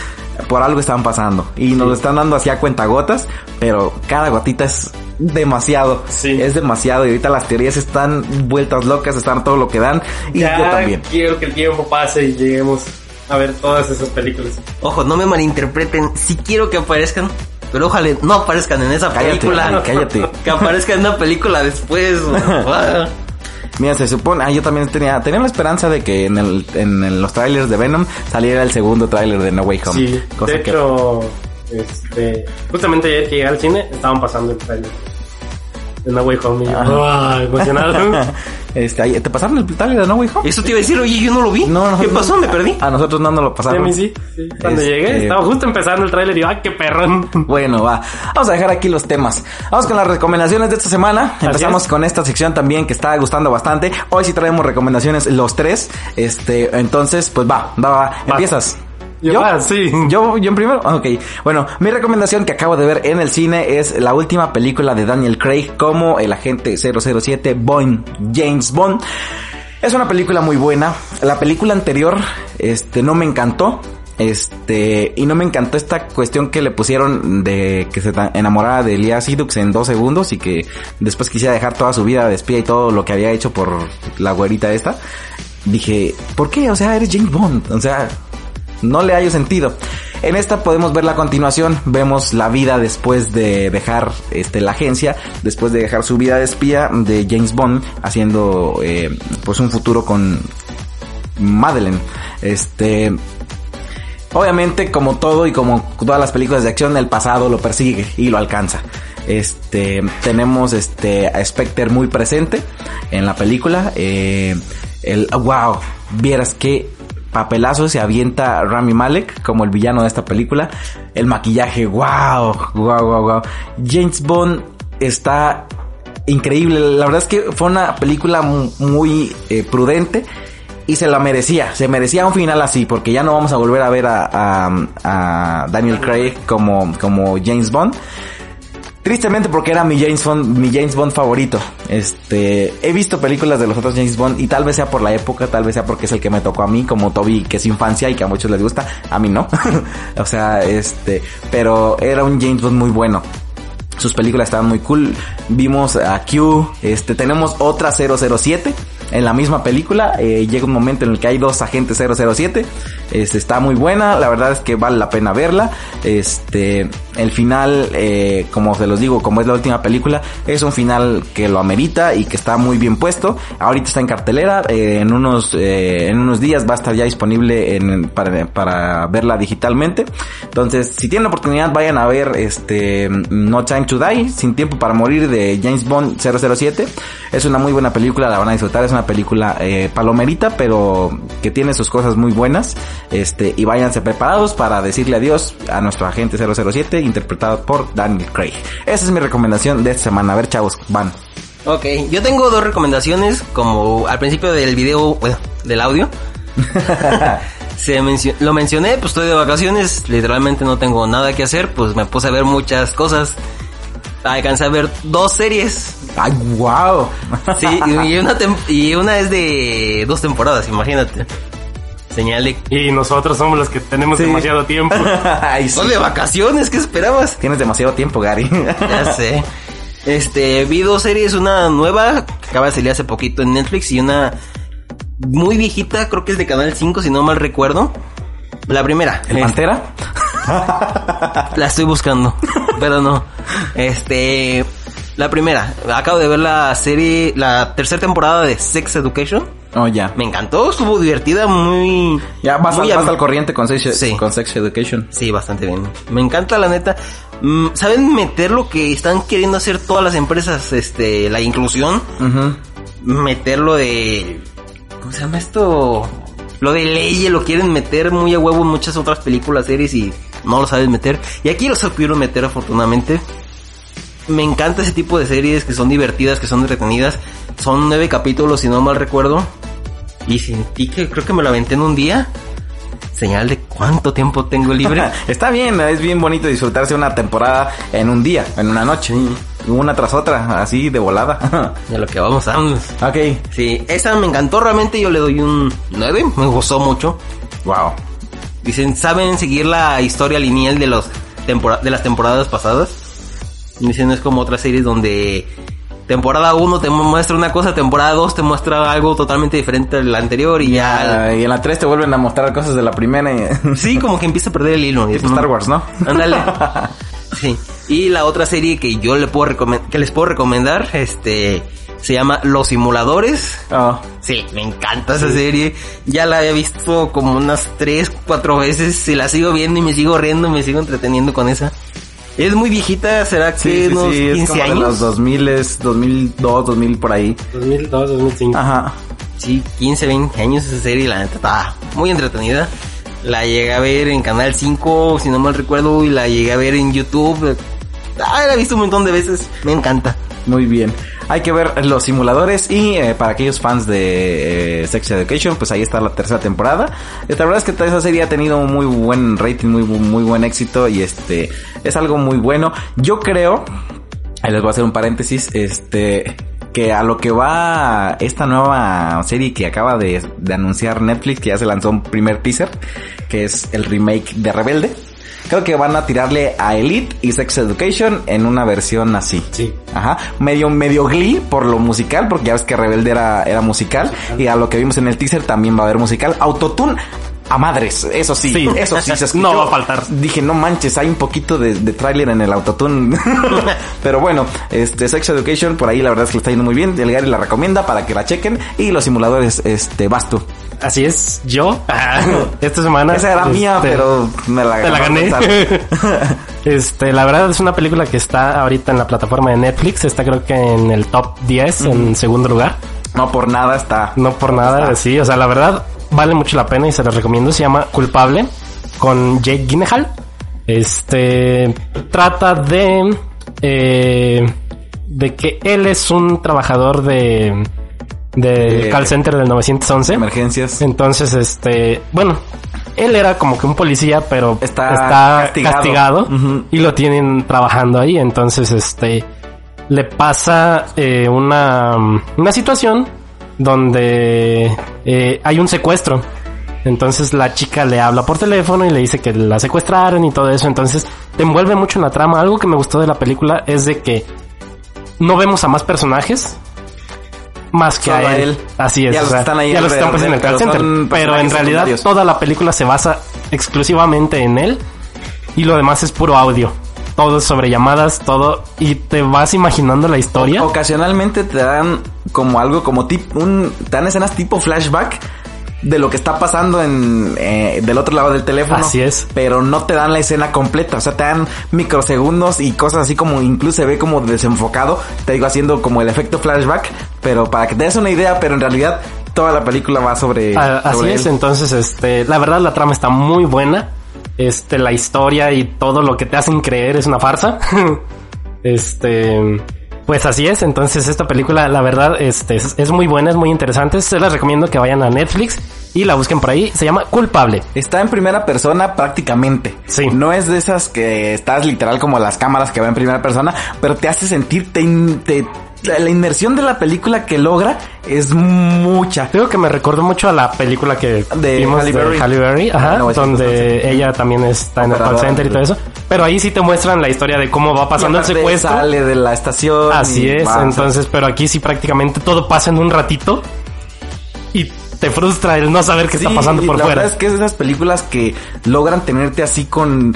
por algo están pasando y nos lo están dando así a cuentagotas, pero cada gotita es demasiado. Sí. Es demasiado y ahorita las teorías están vueltas locas, están todo lo que dan y Ya yo también. quiero que el tiempo pase y lleguemos a ver todas esas películas. Ojo, no me malinterpreten. Si quiero que aparezcan, pero ojalá no aparezcan en esa Cállate, película. cállate. Que aparezcan en una película después. Mira, se supone, ah, yo también tenía, tenía la esperanza de que en, el, en el- los trailers de Venom saliera el segundo tráiler de No Way Home. Sí, cosa de que hecho, este, justamente ayer que llegué al cine, estaban pasando el trailer de No Way Home y yo, ¡ah! emocionado. este, ahí- ¿te pasaron el tráiler de No Way Home? Eso te iba a decir, oye, yo no lo vi. No, no, ¿Qué no. pasó? ¿Me perdí? A nosotros no nos lo a pasaron. mí sí, sí. Cuando Este- llegué, estaba justo empezando el trailer y yo, ¡ay, qué perrón! Bueno, va. Vamos a dejar aquí los temas. Vamos con las recomendaciones de esta semana. Empezamos es. con esta sección también que está gustando bastante. Hoy sí traemos recomendaciones los tres. Este, entonces, pues va, va, va. Empiezas. Yo, ah, sí. ¿Yo, yo en primero? Ok. Bueno, mi recomendación que acabo de ver en el cine es la última película de Daniel Craig como el agente 007 Bond, James Bond. Es una película muy buena. La película anterior, este, no me encantó. Este, y no me encantó esta cuestión que le pusieron de que se enamorara de Elias Sidux en dos segundos y que después quisiera dejar toda su vida de espía y todo lo que había hecho por la güerita esta. Dije, ¿por qué? O sea, eres James Bond. O sea, no le hallo sentido. En esta podemos ver la continuación, vemos la vida después de dejar este, la agencia, después de dejar su vida de espía de James Bond, haciendo eh, pues un futuro con Madeleine. Este, obviamente como todo y como todas las películas de acción, el pasado lo persigue y lo alcanza. Este, tenemos este a Spectre muy presente en la película. Eh, el wow, vieras que papelazo se avienta Rami Malek como el villano de esta película. El maquillaje, wow, wow, wow, wow. James Bond está increíble. La verdad es que fue una película mu- muy eh, prudente y se la merecía. Se merecía un final así porque ya no vamos a volver a ver a, a- a Daniel Craig como, como James Bond. Tristemente porque era mi James Bond, mi James Bond favorito. Este, he visto películas de los otros James Bond y tal vez sea por la época, tal vez sea porque es el que me tocó a mí, como Toby, que es infancia y que a muchos les gusta, a mí no. o sea, este, pero era un James Bond muy bueno. Sus películas estaban muy cool. Vimos a Q, este, tenemos otra 007 en la misma película. Eh, llega un momento en el que hay dos agentes 007. Este, está muy buena, la verdad es que vale la pena verla. Este, el final, eh, como se los digo, como es la última película, es un final que lo amerita y que está muy bien puesto. Ahorita está en cartelera, eh, en unos eh, en unos días va a estar ya disponible para, para verla digitalmente. Entonces, si tienen la oportunidad, vayan a ver este No Time to Die, Sin Tiempo para Morir de James Bond 007. Es una muy buena película, la van a disfrutar. Una película eh, palomerita, pero que tiene sus cosas muy buenas. Este, y váyanse preparados para decirle adiós a nuestro agente 007, interpretado por Daniel Craig. Esa es mi recomendación de esta semana. A ver, chavos, van. Ok, yo tengo dos recomendaciones, como al principio del video, bueno, del audio. Se mencio- lo mencioné, pues estoy de vacaciones, literalmente no tengo nada que hacer, pues me puse a ver muchas cosas. Alcancé a ver dos series. ¡Ay, wow! Sí, y una, y una es de dos temporadas, imagínate. Señal de... Y nosotros somos los que tenemos Sí. demasiado tiempo. Ay, sí. Son de vacaciones, ¿qué esperabas? Tienes demasiado tiempo, Gary. Ya sé. Este, vi dos series, una nueva que acaba de salir hace poquito en Netflix y una muy viejita, creo que es de Canal 5 si no mal recuerdo. La primera. ¿El eh, Pantera? la estoy buscando, pero no. Este, la primera. Acabo de ver la serie, la tercera temporada de Sex Education. Oh, ya. Me encantó, estuvo divertida, muy... Ya vas, muy al, vas am- al corriente con Sex, Sí. con sex Education. Sí, bastante bien. Me encanta la neta. Mm, ¿Saben meter lo que están queriendo hacer todas las empresas? Este, la inclusión. Ujú. Meterlo de... ¿Cómo se llama esto? Lo de ley lo quieren meter muy a huevo en muchas otras películas, series y no lo saben meter. Y aquí lo supieron meter afortunadamente. Me encanta ese tipo de series que son divertidas, que son entretenidas. Son nueve capítulos, si no mal recuerdo. Y sentí que creo que me lo aventé en un día. Señal de cuánto tiempo tengo libre. Está bien, es bien bonito disfrutarse una temporada en un día, en una noche. Una tras otra, así de volada. De lo que vamos a... ok. Sí, esa me encantó realmente, yo le doy un 9, me gustó mucho. Wow. Dicen, ¿saben seguir la historia lineal de los tempora- de las temporadas pasadas? Dicen, es como otras series donde temporada 1 te muestra una cosa, temporada 2 te muestra algo totalmente diferente al anterior y ya... Y en la 3 te vuelven a mostrar cosas de la primera. Y... Sí, como que empieza a perder el hilo. tipo es, Star. Wars, ¿no? Ándale. Sí. Y la otra serie que yo le puedo que les puedo recomendar, este, se llama Los Simuladores. Oh, Sí, me encanta esa serie. Ya la he visto como unas 3, 4 veces. Y la sigo viendo y me sigo riendo, me sigo entreteniendo con esa. Es muy viejita, será que sí, sí, unos sí, es 15 como de años. los 2000, 2002, 2000 por ahí. 2002, 2005. Ajá. Sí, 15, 20 años esa serie, la neta está muy entretenida. La llegué a ver en Canal 5, si no mal recuerdo, y la llegué a ver en YouTube. Ah, la he visto un montón de veces, me encanta. Muy bien. Hay que ver los simuladores y eh, para aquellos fans de eh, Sex Education, pues ahí está la tercera temporada. La verdad es que esa serie ha tenido un muy buen rating, muy, muy buen éxito y este es algo muy bueno. Yo creo, ahí les voy a hacer un paréntesis, este que a lo que va esta nueva serie que acaba de, de anunciar Netflix, que ya se lanzó un primer teaser, que es el remake de Rebelde. Creo que van a tirarle a Elite y Sex Education en una versión así. Sí. Ajá, medio, medio glee por lo musical, porque ya ves que Rebelde era, era musical, y a lo que vimos en el teaser también va a haber musical. Autotune a madres, eso sí, Sí. eso sí se escuchó. No va a faltar. Dije, no manches, hay un poquito de, de tráiler en el autotune. Pero bueno, este Sex Education, por ahí la verdad es que le está yendo muy bien. El Gary la recomienda para que la chequen. Y los simuladores, este, vas tú. Así es, yo. Esta semana. Esa era mía, este, pero me la, la gané. Este, la verdad es una película que está ahorita en la plataforma de Netflix. Está creo que en el top 10, en segundo lugar. no por nada está. No por nada, Está. sí. O sea, la verdad vale mucho la pena y se los recomiendo. Se llama Culpable con Jake Gyllenhaal. Este trata de eh, de que él es un trabajador de del De- call center del 911. Emergencias. Entonces, este, bueno, él era como que un policía, pero Está está, castigado. y lo tienen trabajando ahí. Entonces, este, le pasa eh, una, una situación donde eh, hay un secuestro. Entonces la chica le habla por teléfono y le dice que la secuestraron y todo eso. Entonces te envuelve mucho en la trama. Algo que me gustó de la película es de que no vemos a más personajes. más que Solo a él. él. Así es. Ya o los están ahí ya los están en el call pero center. son Pero en realidad toda la película se basa exclusivamente en él y lo demás es puro audio. Todo es sobre llamadas, todo y te vas imaginando la historia. Ocasionalmente te dan como algo como tip, un, te dan escenas tipo flashback de lo que está pasando en eh, del otro lado del teléfono. Así es. Pero no te dan la escena completa, o sea, te dan microsegundos y cosas así como incluso se ve como desenfocado, te digo haciendo como el efecto flashback, pero para que te des una idea, pero en realidad toda la película va sobre, Ah, Así es, entonces, este, la verdad la trama está muy buena. Este, la historia y todo lo que te hacen creer es una farsa. este, pues así es. Entonces, esta película, la verdad, este, es, es muy buena, es muy interesante. Se las recomiendo que vayan a Netflix y la busquen por ahí. Se llama Culpable. Está en primera persona prácticamente. Sí. No es de esas que estás literal como las cámaras que va en primera persona, pero te hace sentir, te, te- la inmersión de la película que logra es mucha. Creo que me recordó mucho a la película que De vimos Halle de Berry. Halle Berry, ajá, Ah, no, donde ella también está en el call center y todo eso. Pero ahí sí te muestran la historia de cómo va pasando el secuestro. Sale de la estación. Así es, va, entonces, pero aquí sí prácticamente todo pasa en un ratito y te frustra el no saber qué sí, está pasando por la fuera. verdad es que es de esas películas que logran tenerte así con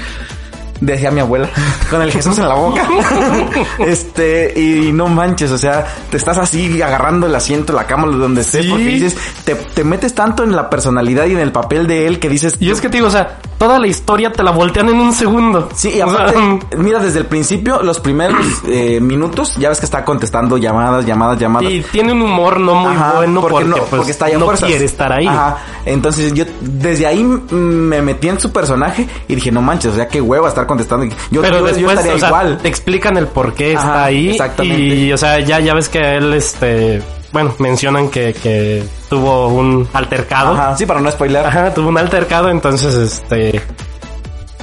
decía mi abuela, con el Jesús en la boca. este, y no manches, o sea, te estás así agarrando el asiento, la cama, donde estés, Sí. porque dices, te, te metes tanto en la personalidad y en el papel de él que dices, Y es que te digo, o sea, toda la historia te la voltean en un segundo. Sí, y O sea, aparte, mira, desde el principio, los primeros eh, minutos, ya ves que está contestando llamadas, llamadas, llamadas. y tiene un humor no muy Ajá, bueno porque, no, pues, porque está ahí a no fuerzas. quiere estar ahí. Ajá. Entonces yo desde ahí me metí en su personaje y dije, no manches, o sea, qué hueva estar contestando. Yo, Pero yo- yo después, estaría o sea, igual. te explican el por qué Ajá, está ahí. exactamente. Y, o sea, ya, ya ves que él, este, bueno, mencionan que, que tuvo un altercado. Ajá, sí, para no spoiler. Ajá, tuvo un altercado, entonces, este,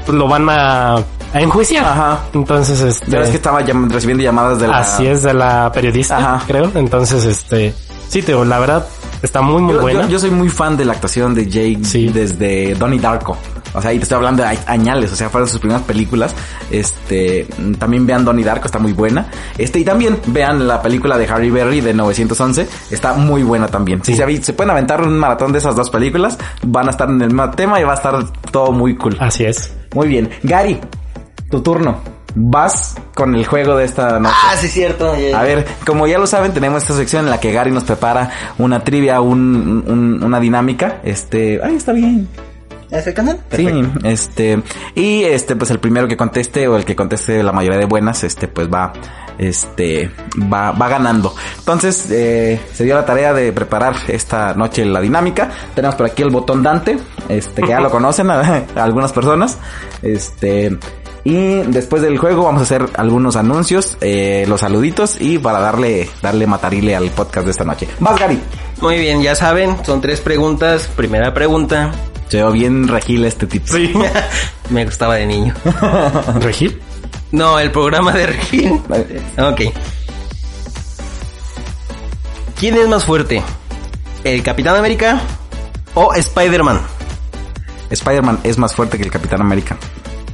lo van a, a enjuiciar. Ajá. Entonces, este, Ya ves que estaba llam- recibiendo llamadas de la... así es de la periodista, Ajá. creo. Entonces, este, sí, te digo, la verdad, está muy, muy Yo, buena. yo- yo soy muy fan de la actuación de Jake Sí. desde Donnie Darko. O sea, y te estoy hablando de añales, o sea, fueron sus primeras películas. Este, también vean Donnie Darko, está muy buena. Este, y también vean la película de Harry Berry de 911, está muy buena también. Si se, se pueden aventar un maratón de esas dos películas, van a estar en el mismo tema y va a estar todo muy cool. Así es. Muy bien. Gary, tu turno. Vas con el juego de esta noche. Ah, sí, es cierto. A ver, como ya lo saben, tenemos esta sección en la que Gary nos prepara una trivia, un, un- una dinámica. Este, ay, está bien. ¿Ya es el canal? Sí, este, y este, pues el primero que conteste o el que conteste la mayoría de buenas, este, pues va, este, va, va ganando. Entonces, eh, se dio la tarea de preparar esta noche la dinámica. Tenemos por aquí el botón Dante, este, que ya lo conocen a, algunas personas, este, y después del juego vamos a hacer algunos anuncios, eh, los saluditos y para darle, darle matarile al podcast de esta noche. Vas, Gary. Muy bien, ya saben, son tres preguntas. Primera pregunta. Se veo bien regil este tipo. Sí. Me gustaba de niño. ¿Regil? No, el programa de Regil. Ok. ¿Quién es más fuerte? ¿El Capitán América o Spider-Man? Spider-Man es más fuerte que el Capitán América.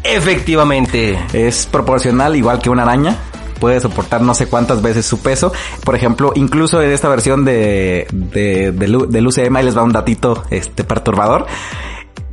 Efectivamente. Es proporcional igual que una araña. Puede soportar no sé cuántas veces su peso. Por ejemplo, incluso en esta versión de, de, del U- del UCM, les va un datito este, perturbador.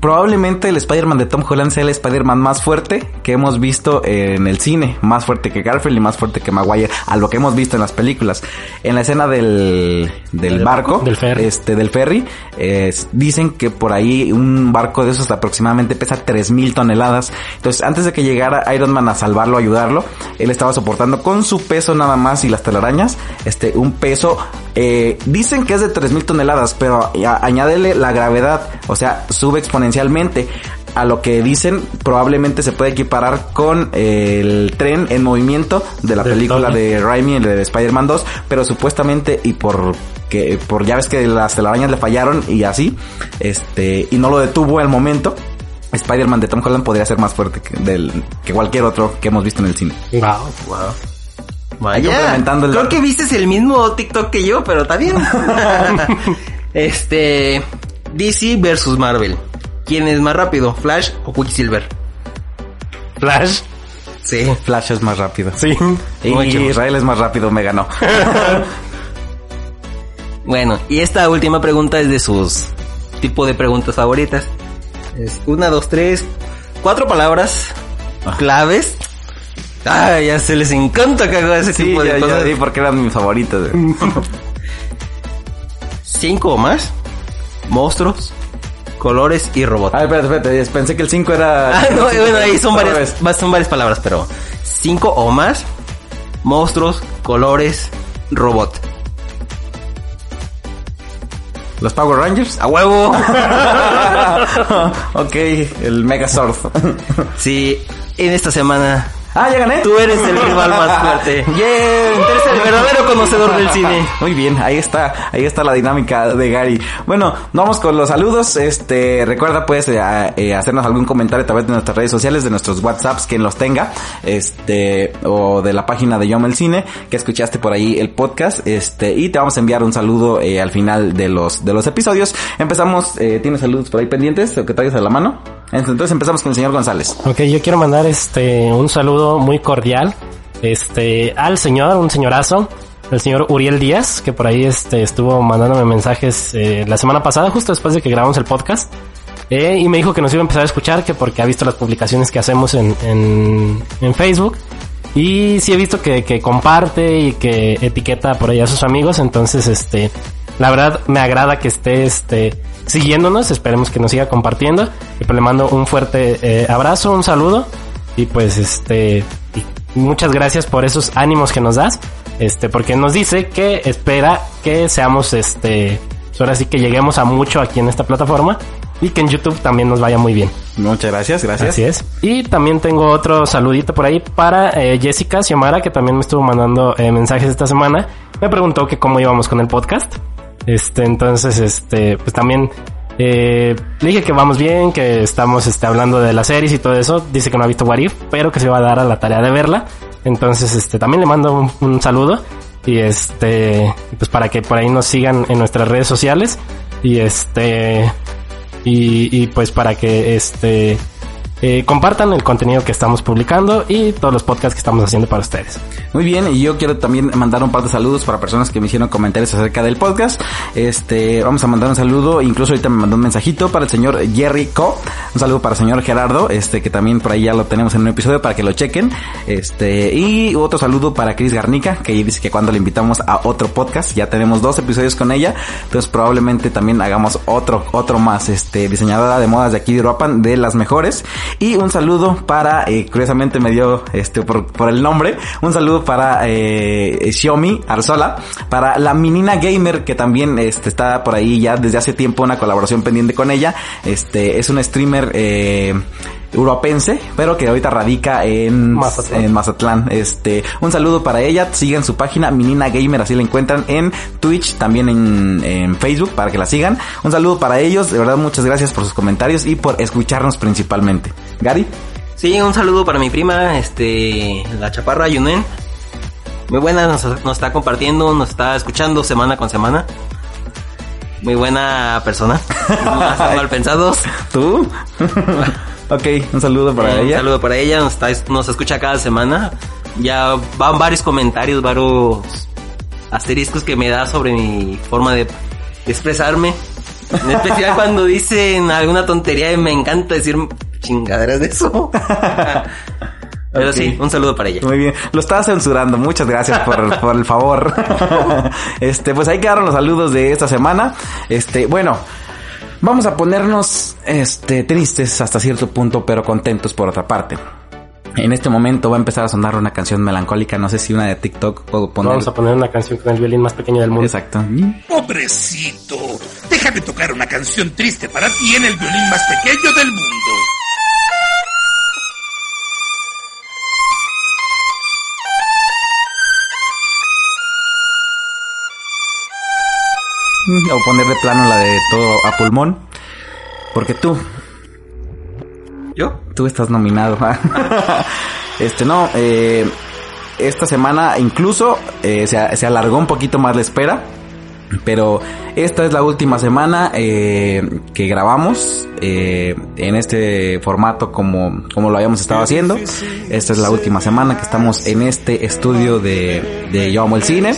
Probablemente el Spider-Man de Tom Holland sea el Spider-Man más fuerte que hemos visto en el cine. Más fuerte que Garfield y más fuerte que Maguire. A lo que hemos visto en las películas. En la escena del, del barco. Del ferry. Este, del ferry. eh, dicen que por ahí un barco de esos aproximadamente pesa 3000 toneladas. Entonces, antes de que llegara Iron Man a salvarlo, a ayudarlo, él estaba soportando con su peso nada más y las telarañas, este, un peso, eh, dicen que es de 3000 toneladas, pero añádele la gravedad, o sea, sube exponencialmente. A lo que dicen, probablemente se puede equiparar con eh, el tren en movimiento de la película de Raimi, el de Spider-Man 2, pero supuestamente y por que por ya ves que las telarañas le fallaron y así, este y no lo detuvo al momento. Spider-Man de Tom Holland podría ser más fuerte que, del, que cualquier otro que hemos visto en el cine. Wow. Vaya. complementando el Creo que viste el mismo TikTok que yo, pero está bien. este. DC versus Marvel. ¿Quién es más rápido? ¿Flash o Quicksilver? Flash. Sí. Flash es más rápido. Sí. Y Mucho. Israel es más rápido, me ganó. Bueno, y esta última pregunta es de sus tipo de preguntas favoritas. Es una, dos, tres, cuatro palabras claves. Ah, ya se les encanta que haga ese Sí, tipo de ya, cosas. di porque eran mis favoritos. Cinco o más. Monstruos, colores y robots. A ver, espérate, espérate. Pensé que el 5 era... Ah, no, bueno, ahí son varias, son varias palabras, pero cinco o más. Monstruos, colores, robot. ¿Los Power Rangers? ¡A huevo! ok, el Megazord. sí, en esta semana ah, ya gané. tú eres el rival más fuerte. Bien. Eres el verdadero conocedor del cine. Muy bien, ahí está, ahí está la dinámica de Gary. Bueno, vamos con los saludos. Este, recuerda pues eh, eh, hacernos algún comentario a través de nuestras redes sociales, de nuestros WhatsApps, quien los tenga, este, o de la página de Yom el Cine, que escuchaste por ahí el podcast, este, y te vamos a enviar un saludo eh, al final de los de los episodios. Empezamos, eh, ¿tienes saludos por ahí pendientes o que traigas a la mano? Entonces empezamos con el señor González. Ok, yo quiero mandar este un saludo muy cordial este al señor, un señorazo, el señor Uriel Díaz, que por ahí este estuvo mandándome mensajes eh, la semana pasada, justo después de que grabamos el podcast. eh, y me dijo que nos iba a empezar a escuchar, que porque ha visto las publicaciones que hacemos en, en, en Facebook. Y sí he visto que, que comparte y que etiqueta por ahí a sus amigos. Entonces, este, la verdad me agrada que esté este, siguiéndonos. Esperemos que nos siga compartiendo. Y pues le mando un fuerte eh, abrazo, un saludo. Y pues este, muchas gracias por esos ánimos que nos das. Este, porque nos dice que espera que seamos este, ahora sí que lleguemos a mucho aquí en esta plataforma. Y que en YouTube también nos vaya muy bien. Muchas gracias, gracias. Así es. Y también tengo otro saludito por ahí para eh, Jessica Xiomara, que también me estuvo mandando eh, mensajes esta semana. Me preguntó que cómo íbamos con el podcast. Este, entonces, este, pues también eh, le dije que vamos bien, que estamos este, hablando de las series y todo eso. Dice que no ha visto Warif, pero que se va a dar a la tarea de verla. Entonces, este, también le mando un, un saludo. Y este, pues para que por ahí nos sigan en nuestras redes sociales. Y este, y, y pues para que este eh, compartan el contenido que estamos publicando y todos los podcasts que estamos haciendo para ustedes. Muy bien, y yo quiero también mandar un par de saludos para personas que me hicieron comentarios acerca del podcast. Este, vamos a mandar un saludo, incluso ahorita me mandó un mensajito para el señor Jerry Co. Un saludo para el señor Gerardo, este, que también por ahí ya lo tenemos en un episodio para que lo chequen. Este, y otro saludo para Chris Garnica, que dice que cuando le invitamos a otro podcast, ya tenemos dos episodios con ella, entonces probablemente también hagamos otro, otro más, este, diseñadora de modas de aquí de Uruapan, de las mejores. Y un saludo para, eh, curiosamente me dio, este, por, el nombre, un saludo para, eh, Xiaomi Arzola, para la menina gamer que también, este, está por ahí ya desde hace tiempo una colaboración pendiente con ella, este, es una streamer, eh, Europense, pero que ahorita radica en Mazatlán. en Mazatlán. Este, un saludo para ella. Sigan su página Minina Gamer, así la encuentran en Twitch, también en, en Facebook para que la sigan. Un saludo para ellos. De verdad, muchas gracias por sus comentarios y por escucharnos principalmente. Gary. Sí, un saludo para mi prima, este, la chaparra Yunen. Muy buena, nos, nos está compartiendo, nos está escuchando semana con semana. Muy buena persona. No están mal pensados. ¿Tú? ok, un saludo para Eh, Un ella. saludo para ella, nos, está- nos escucha cada semana. Ya van varios comentarios, varios asteriscos que me da sobre mi forma de expresarme. En especial cuando dicen alguna tontería y me encanta decir chingaderas de eso. Pero sí, un saludo para ella. Muy bien, lo estaba censurando, muchas gracias por, por el favor. este, pues ahí quedaron los saludos de esta semana. Este, bueno, vamos a ponernos, este, tristes hasta cierto punto, pero contentos por otra parte. En este momento va a empezar a sonar una canción melancólica, no sé si una de TikTok puedo poner. Vamos a poner una canción con el violín más pequeño del mundo. Exacto. Pobrecito, déjame tocar una canción triste para ti en el violín más pequeño del mundo. O poner de plano la de todo a pulmón. Porque tú, ¿Yo? Tú estás nominado. este no, eh, esta semana incluso eh, se, se alargó un poquito más la espera. Pero esta es la última semana eh, que grabamos eh, en este formato como, como lo habíamos estado haciendo. Esta es la última semana que estamos en este estudio de, de Yo Amo el Cine.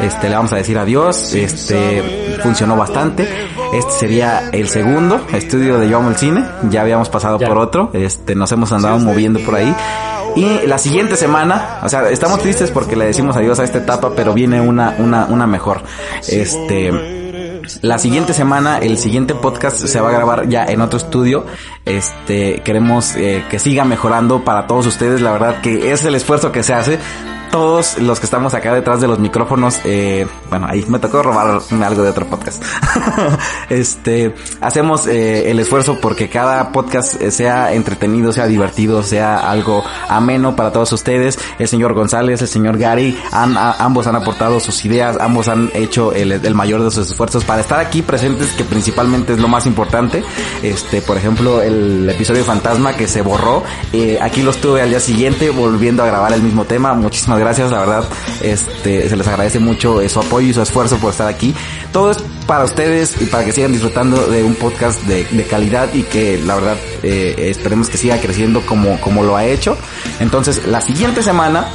Este, le vamos a decir adiós. Este, funcionó bastante. Este sería el segundo estudio de Yo Amo el Cine. Ya habíamos pasado Ya. por otro. Este, nos hemos andado moviendo por ahí. Y la siguiente semana, o sea, estamos tristes porque le decimos adiós a esta etapa, pero viene una, una, una mejor. Este, la siguiente semana, el siguiente podcast se va a grabar ya en otro estudio. Este, queremos eh, que siga mejorando para todos ustedes. La verdad que es el esfuerzo que se hace. Todos los que estamos acá detrás de los micrófonos, eh, bueno, ahí me tocó robarme algo de otro podcast. este, hacemos eh, el esfuerzo porque cada podcast eh, sea entretenido, sea divertido, sea algo ameno para todos ustedes. El señor González, el señor Gary, han- ambos han aportado sus ideas, ambos han hecho el, el mayor de sus esfuerzos para estar aquí presentes, que principalmente es lo más importante. Este, por ejemplo, el episodio Fantasma que se borró, eh, aquí lo estuve al día siguiente volviendo a grabar el mismo tema. Muchísimas gracias, la verdad, este, se les agradece mucho su apoyo y su esfuerzo por estar aquí. Todo es para ustedes y para que sigan disfrutando de un podcast de, de calidad y que la verdad eh, esperemos que siga creciendo como, como lo ha hecho. Entonces, la siguiente semana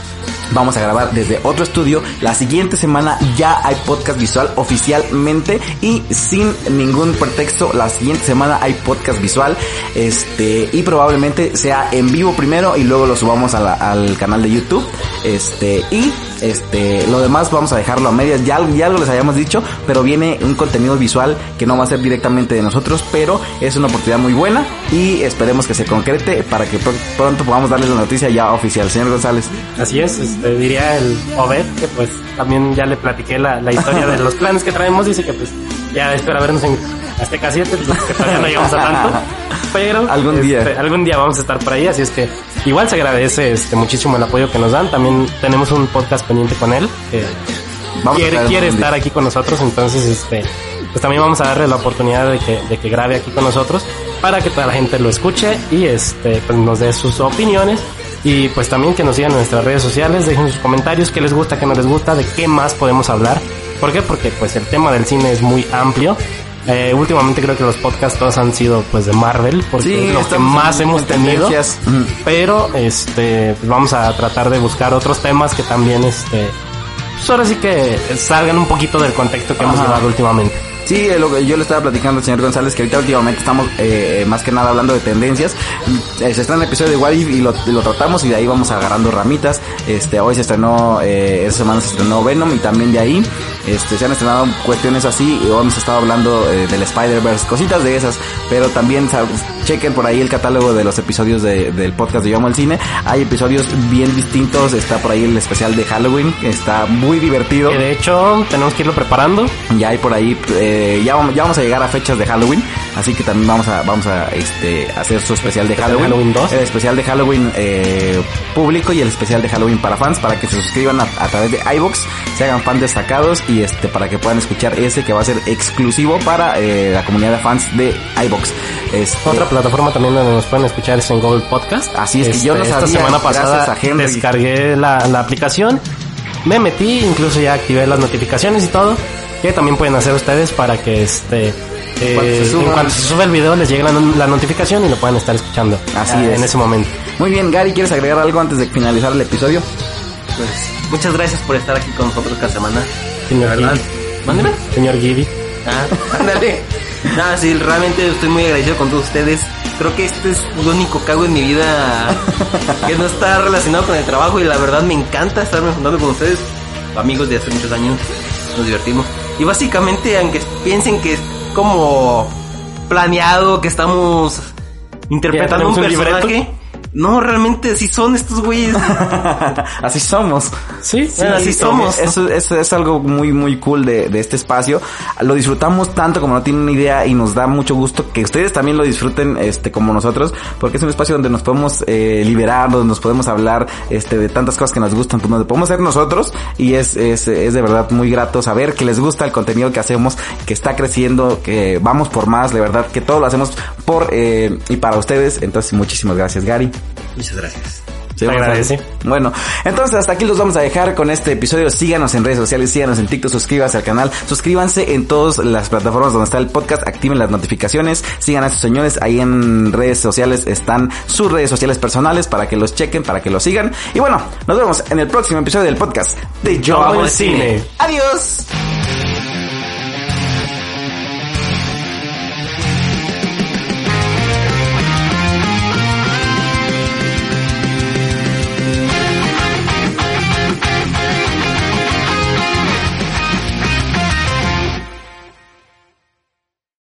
Vamos a grabar desde otro estudio. La siguiente semana ya hay podcast visual oficialmente y sin ningún pretexto. La siguiente semana hay podcast visual. Este, y probablemente sea en vivo primero y luego lo subamos al canal de YouTube. Este, y este, lo demás vamos a dejarlo a medias. Ya, ya algo les habíamos dicho, pero viene un contenido visual que no va a ser directamente de nosotros, pero es una oportunidad muy buena y esperemos que se concrete para que pr- pronto podamos darles la noticia ya oficial. Señor González. Así es, este, diría el Obed, que pues también ya le platiqué la, la historia de los planes que traemos, dice que pues ya espera vernos en Azteca 7, pues, que todavía no llegamos a tanto, pero Algún día. este, algún día vamos a estar por ahí, así es que igual se agradece este muchísimo el apoyo que nos dan, también tenemos un podcast pendiente con él, que Vamos quiere, quiere estar día. aquí con nosotros, entonces este pues también vamos a darle la oportunidad de que, de que grabe aquí con nosotros para que toda la gente lo escuche y este pues nos dé sus opiniones y pues también que nos sigan en nuestras redes sociales, dejen sus comentarios, qué les gusta, qué no les gusta, de qué más podemos hablar. ¿Por qué? Porque pues el tema del cine es muy amplio. Eh, últimamente creo que los podcasts todos han sido pues de Marvel, porque Sí, es lo que más hemos tenido. Ujú. Pero este pues vamos a tratar de buscar otros temas que también este pues ahora sí que salgan un poquito del contexto que hemos llevado últimamente. Sí, lo que yo le estaba platicando al señor González que ahorita últimamente estamos eh, eh, más que nada hablando de tendencias. Eh, se estrena el episodio de What If y lo, lo tratamos y de ahí vamos agarrando ramitas. Este, hoy se estrenó, eh, esta semana se estrenó Venom y también de ahí este, se han estrenado cuestiones así y hoy hemos estado hablando eh, del Spider-Verse, cositas de esas, pero también chequen por ahí el catálogo de los episodios de- del podcast de Yo Amo el Cine. Hay episodios bien distintos, está por ahí el especial de Halloween, está muy divertido. Que de hecho tenemos que irlo preparando. Ya hay por ahí, eh, ya, vamos, ya vamos a llegar a fechas de Halloween, así que también vamos a, vamos a este, hacer su especial de Halloween. Halloween 2. El especial de Halloween eh, público y el especial de Halloween para fans, para que se suscriban a, a través de iBox, se hagan fans destacados y este para que puedan escuchar ese que va a ser exclusivo para eh, la comunidad de fans de iBox. Este, Otra plataforma también donde nos pueden escuchar es en Google Podcast. Este, Así es que yo no Esta sabía, semana pasada descargué la, la aplicación, me metí, incluso ya activé las notificaciones y todo. Que también pueden hacer ustedes para que este eh, suba. en cuanto se sube el video les llegue la, la notificación y lo puedan estar escuchando Así eh, es. en ese momento. Muy bien, Gary, ¿quieres agregar algo antes de finalizar el episodio? Pues muchas gracias por estar aquí con nosotros cada semana. Señor. Gibby. Mándeme. Señor Gibby. Ah, ándale. Nada, sí, realmente estoy muy agradecido con todos ustedes. Creo que este es lo único que hago en mi vida que no está relacionado con el trabajo y la verdad me encanta estarme juntando con ustedes, amigos de hace muchos años. Nos divertimos. Y básicamente, aunque piensen que es como planeado, que estamos interpretando un libreto. No, realmente así son estos güeyes. Así somos. Sí, Bueno, así somos. Eso, eso es algo muy, muy cool de, de este espacio. Lo disfrutamos tanto como no tienen una idea y nos da mucho gusto que ustedes también lo disfruten, este, como nosotros, porque es un espacio donde nos podemos eh, liberar, donde nos podemos hablar, este, de tantas cosas que nos gustan, pues donde podemos ser nosotros y es, es, es de verdad muy grato saber que les gusta el contenido que hacemos, que está creciendo, que vamos por más, de verdad, que todo lo hacemos por eh, y para ustedes. Entonces, muchísimas gracias, Gary. Muchas gracias. Sí, agradece. Bueno, entonces hasta aquí los vamos a dejar con este episodio. Síganos en redes sociales, síganos en TikTok, suscríbanse al canal, suscríbanse en todas las plataformas donde está el podcast, activen las notificaciones, sigan a estos señores, ahí en redes sociales están sus redes sociales personales para que los chequen, para que los sigan. Y bueno, nos vemos en el próximo episodio del podcast de Yo Amo Amo el el Cine. Cine. Adiós.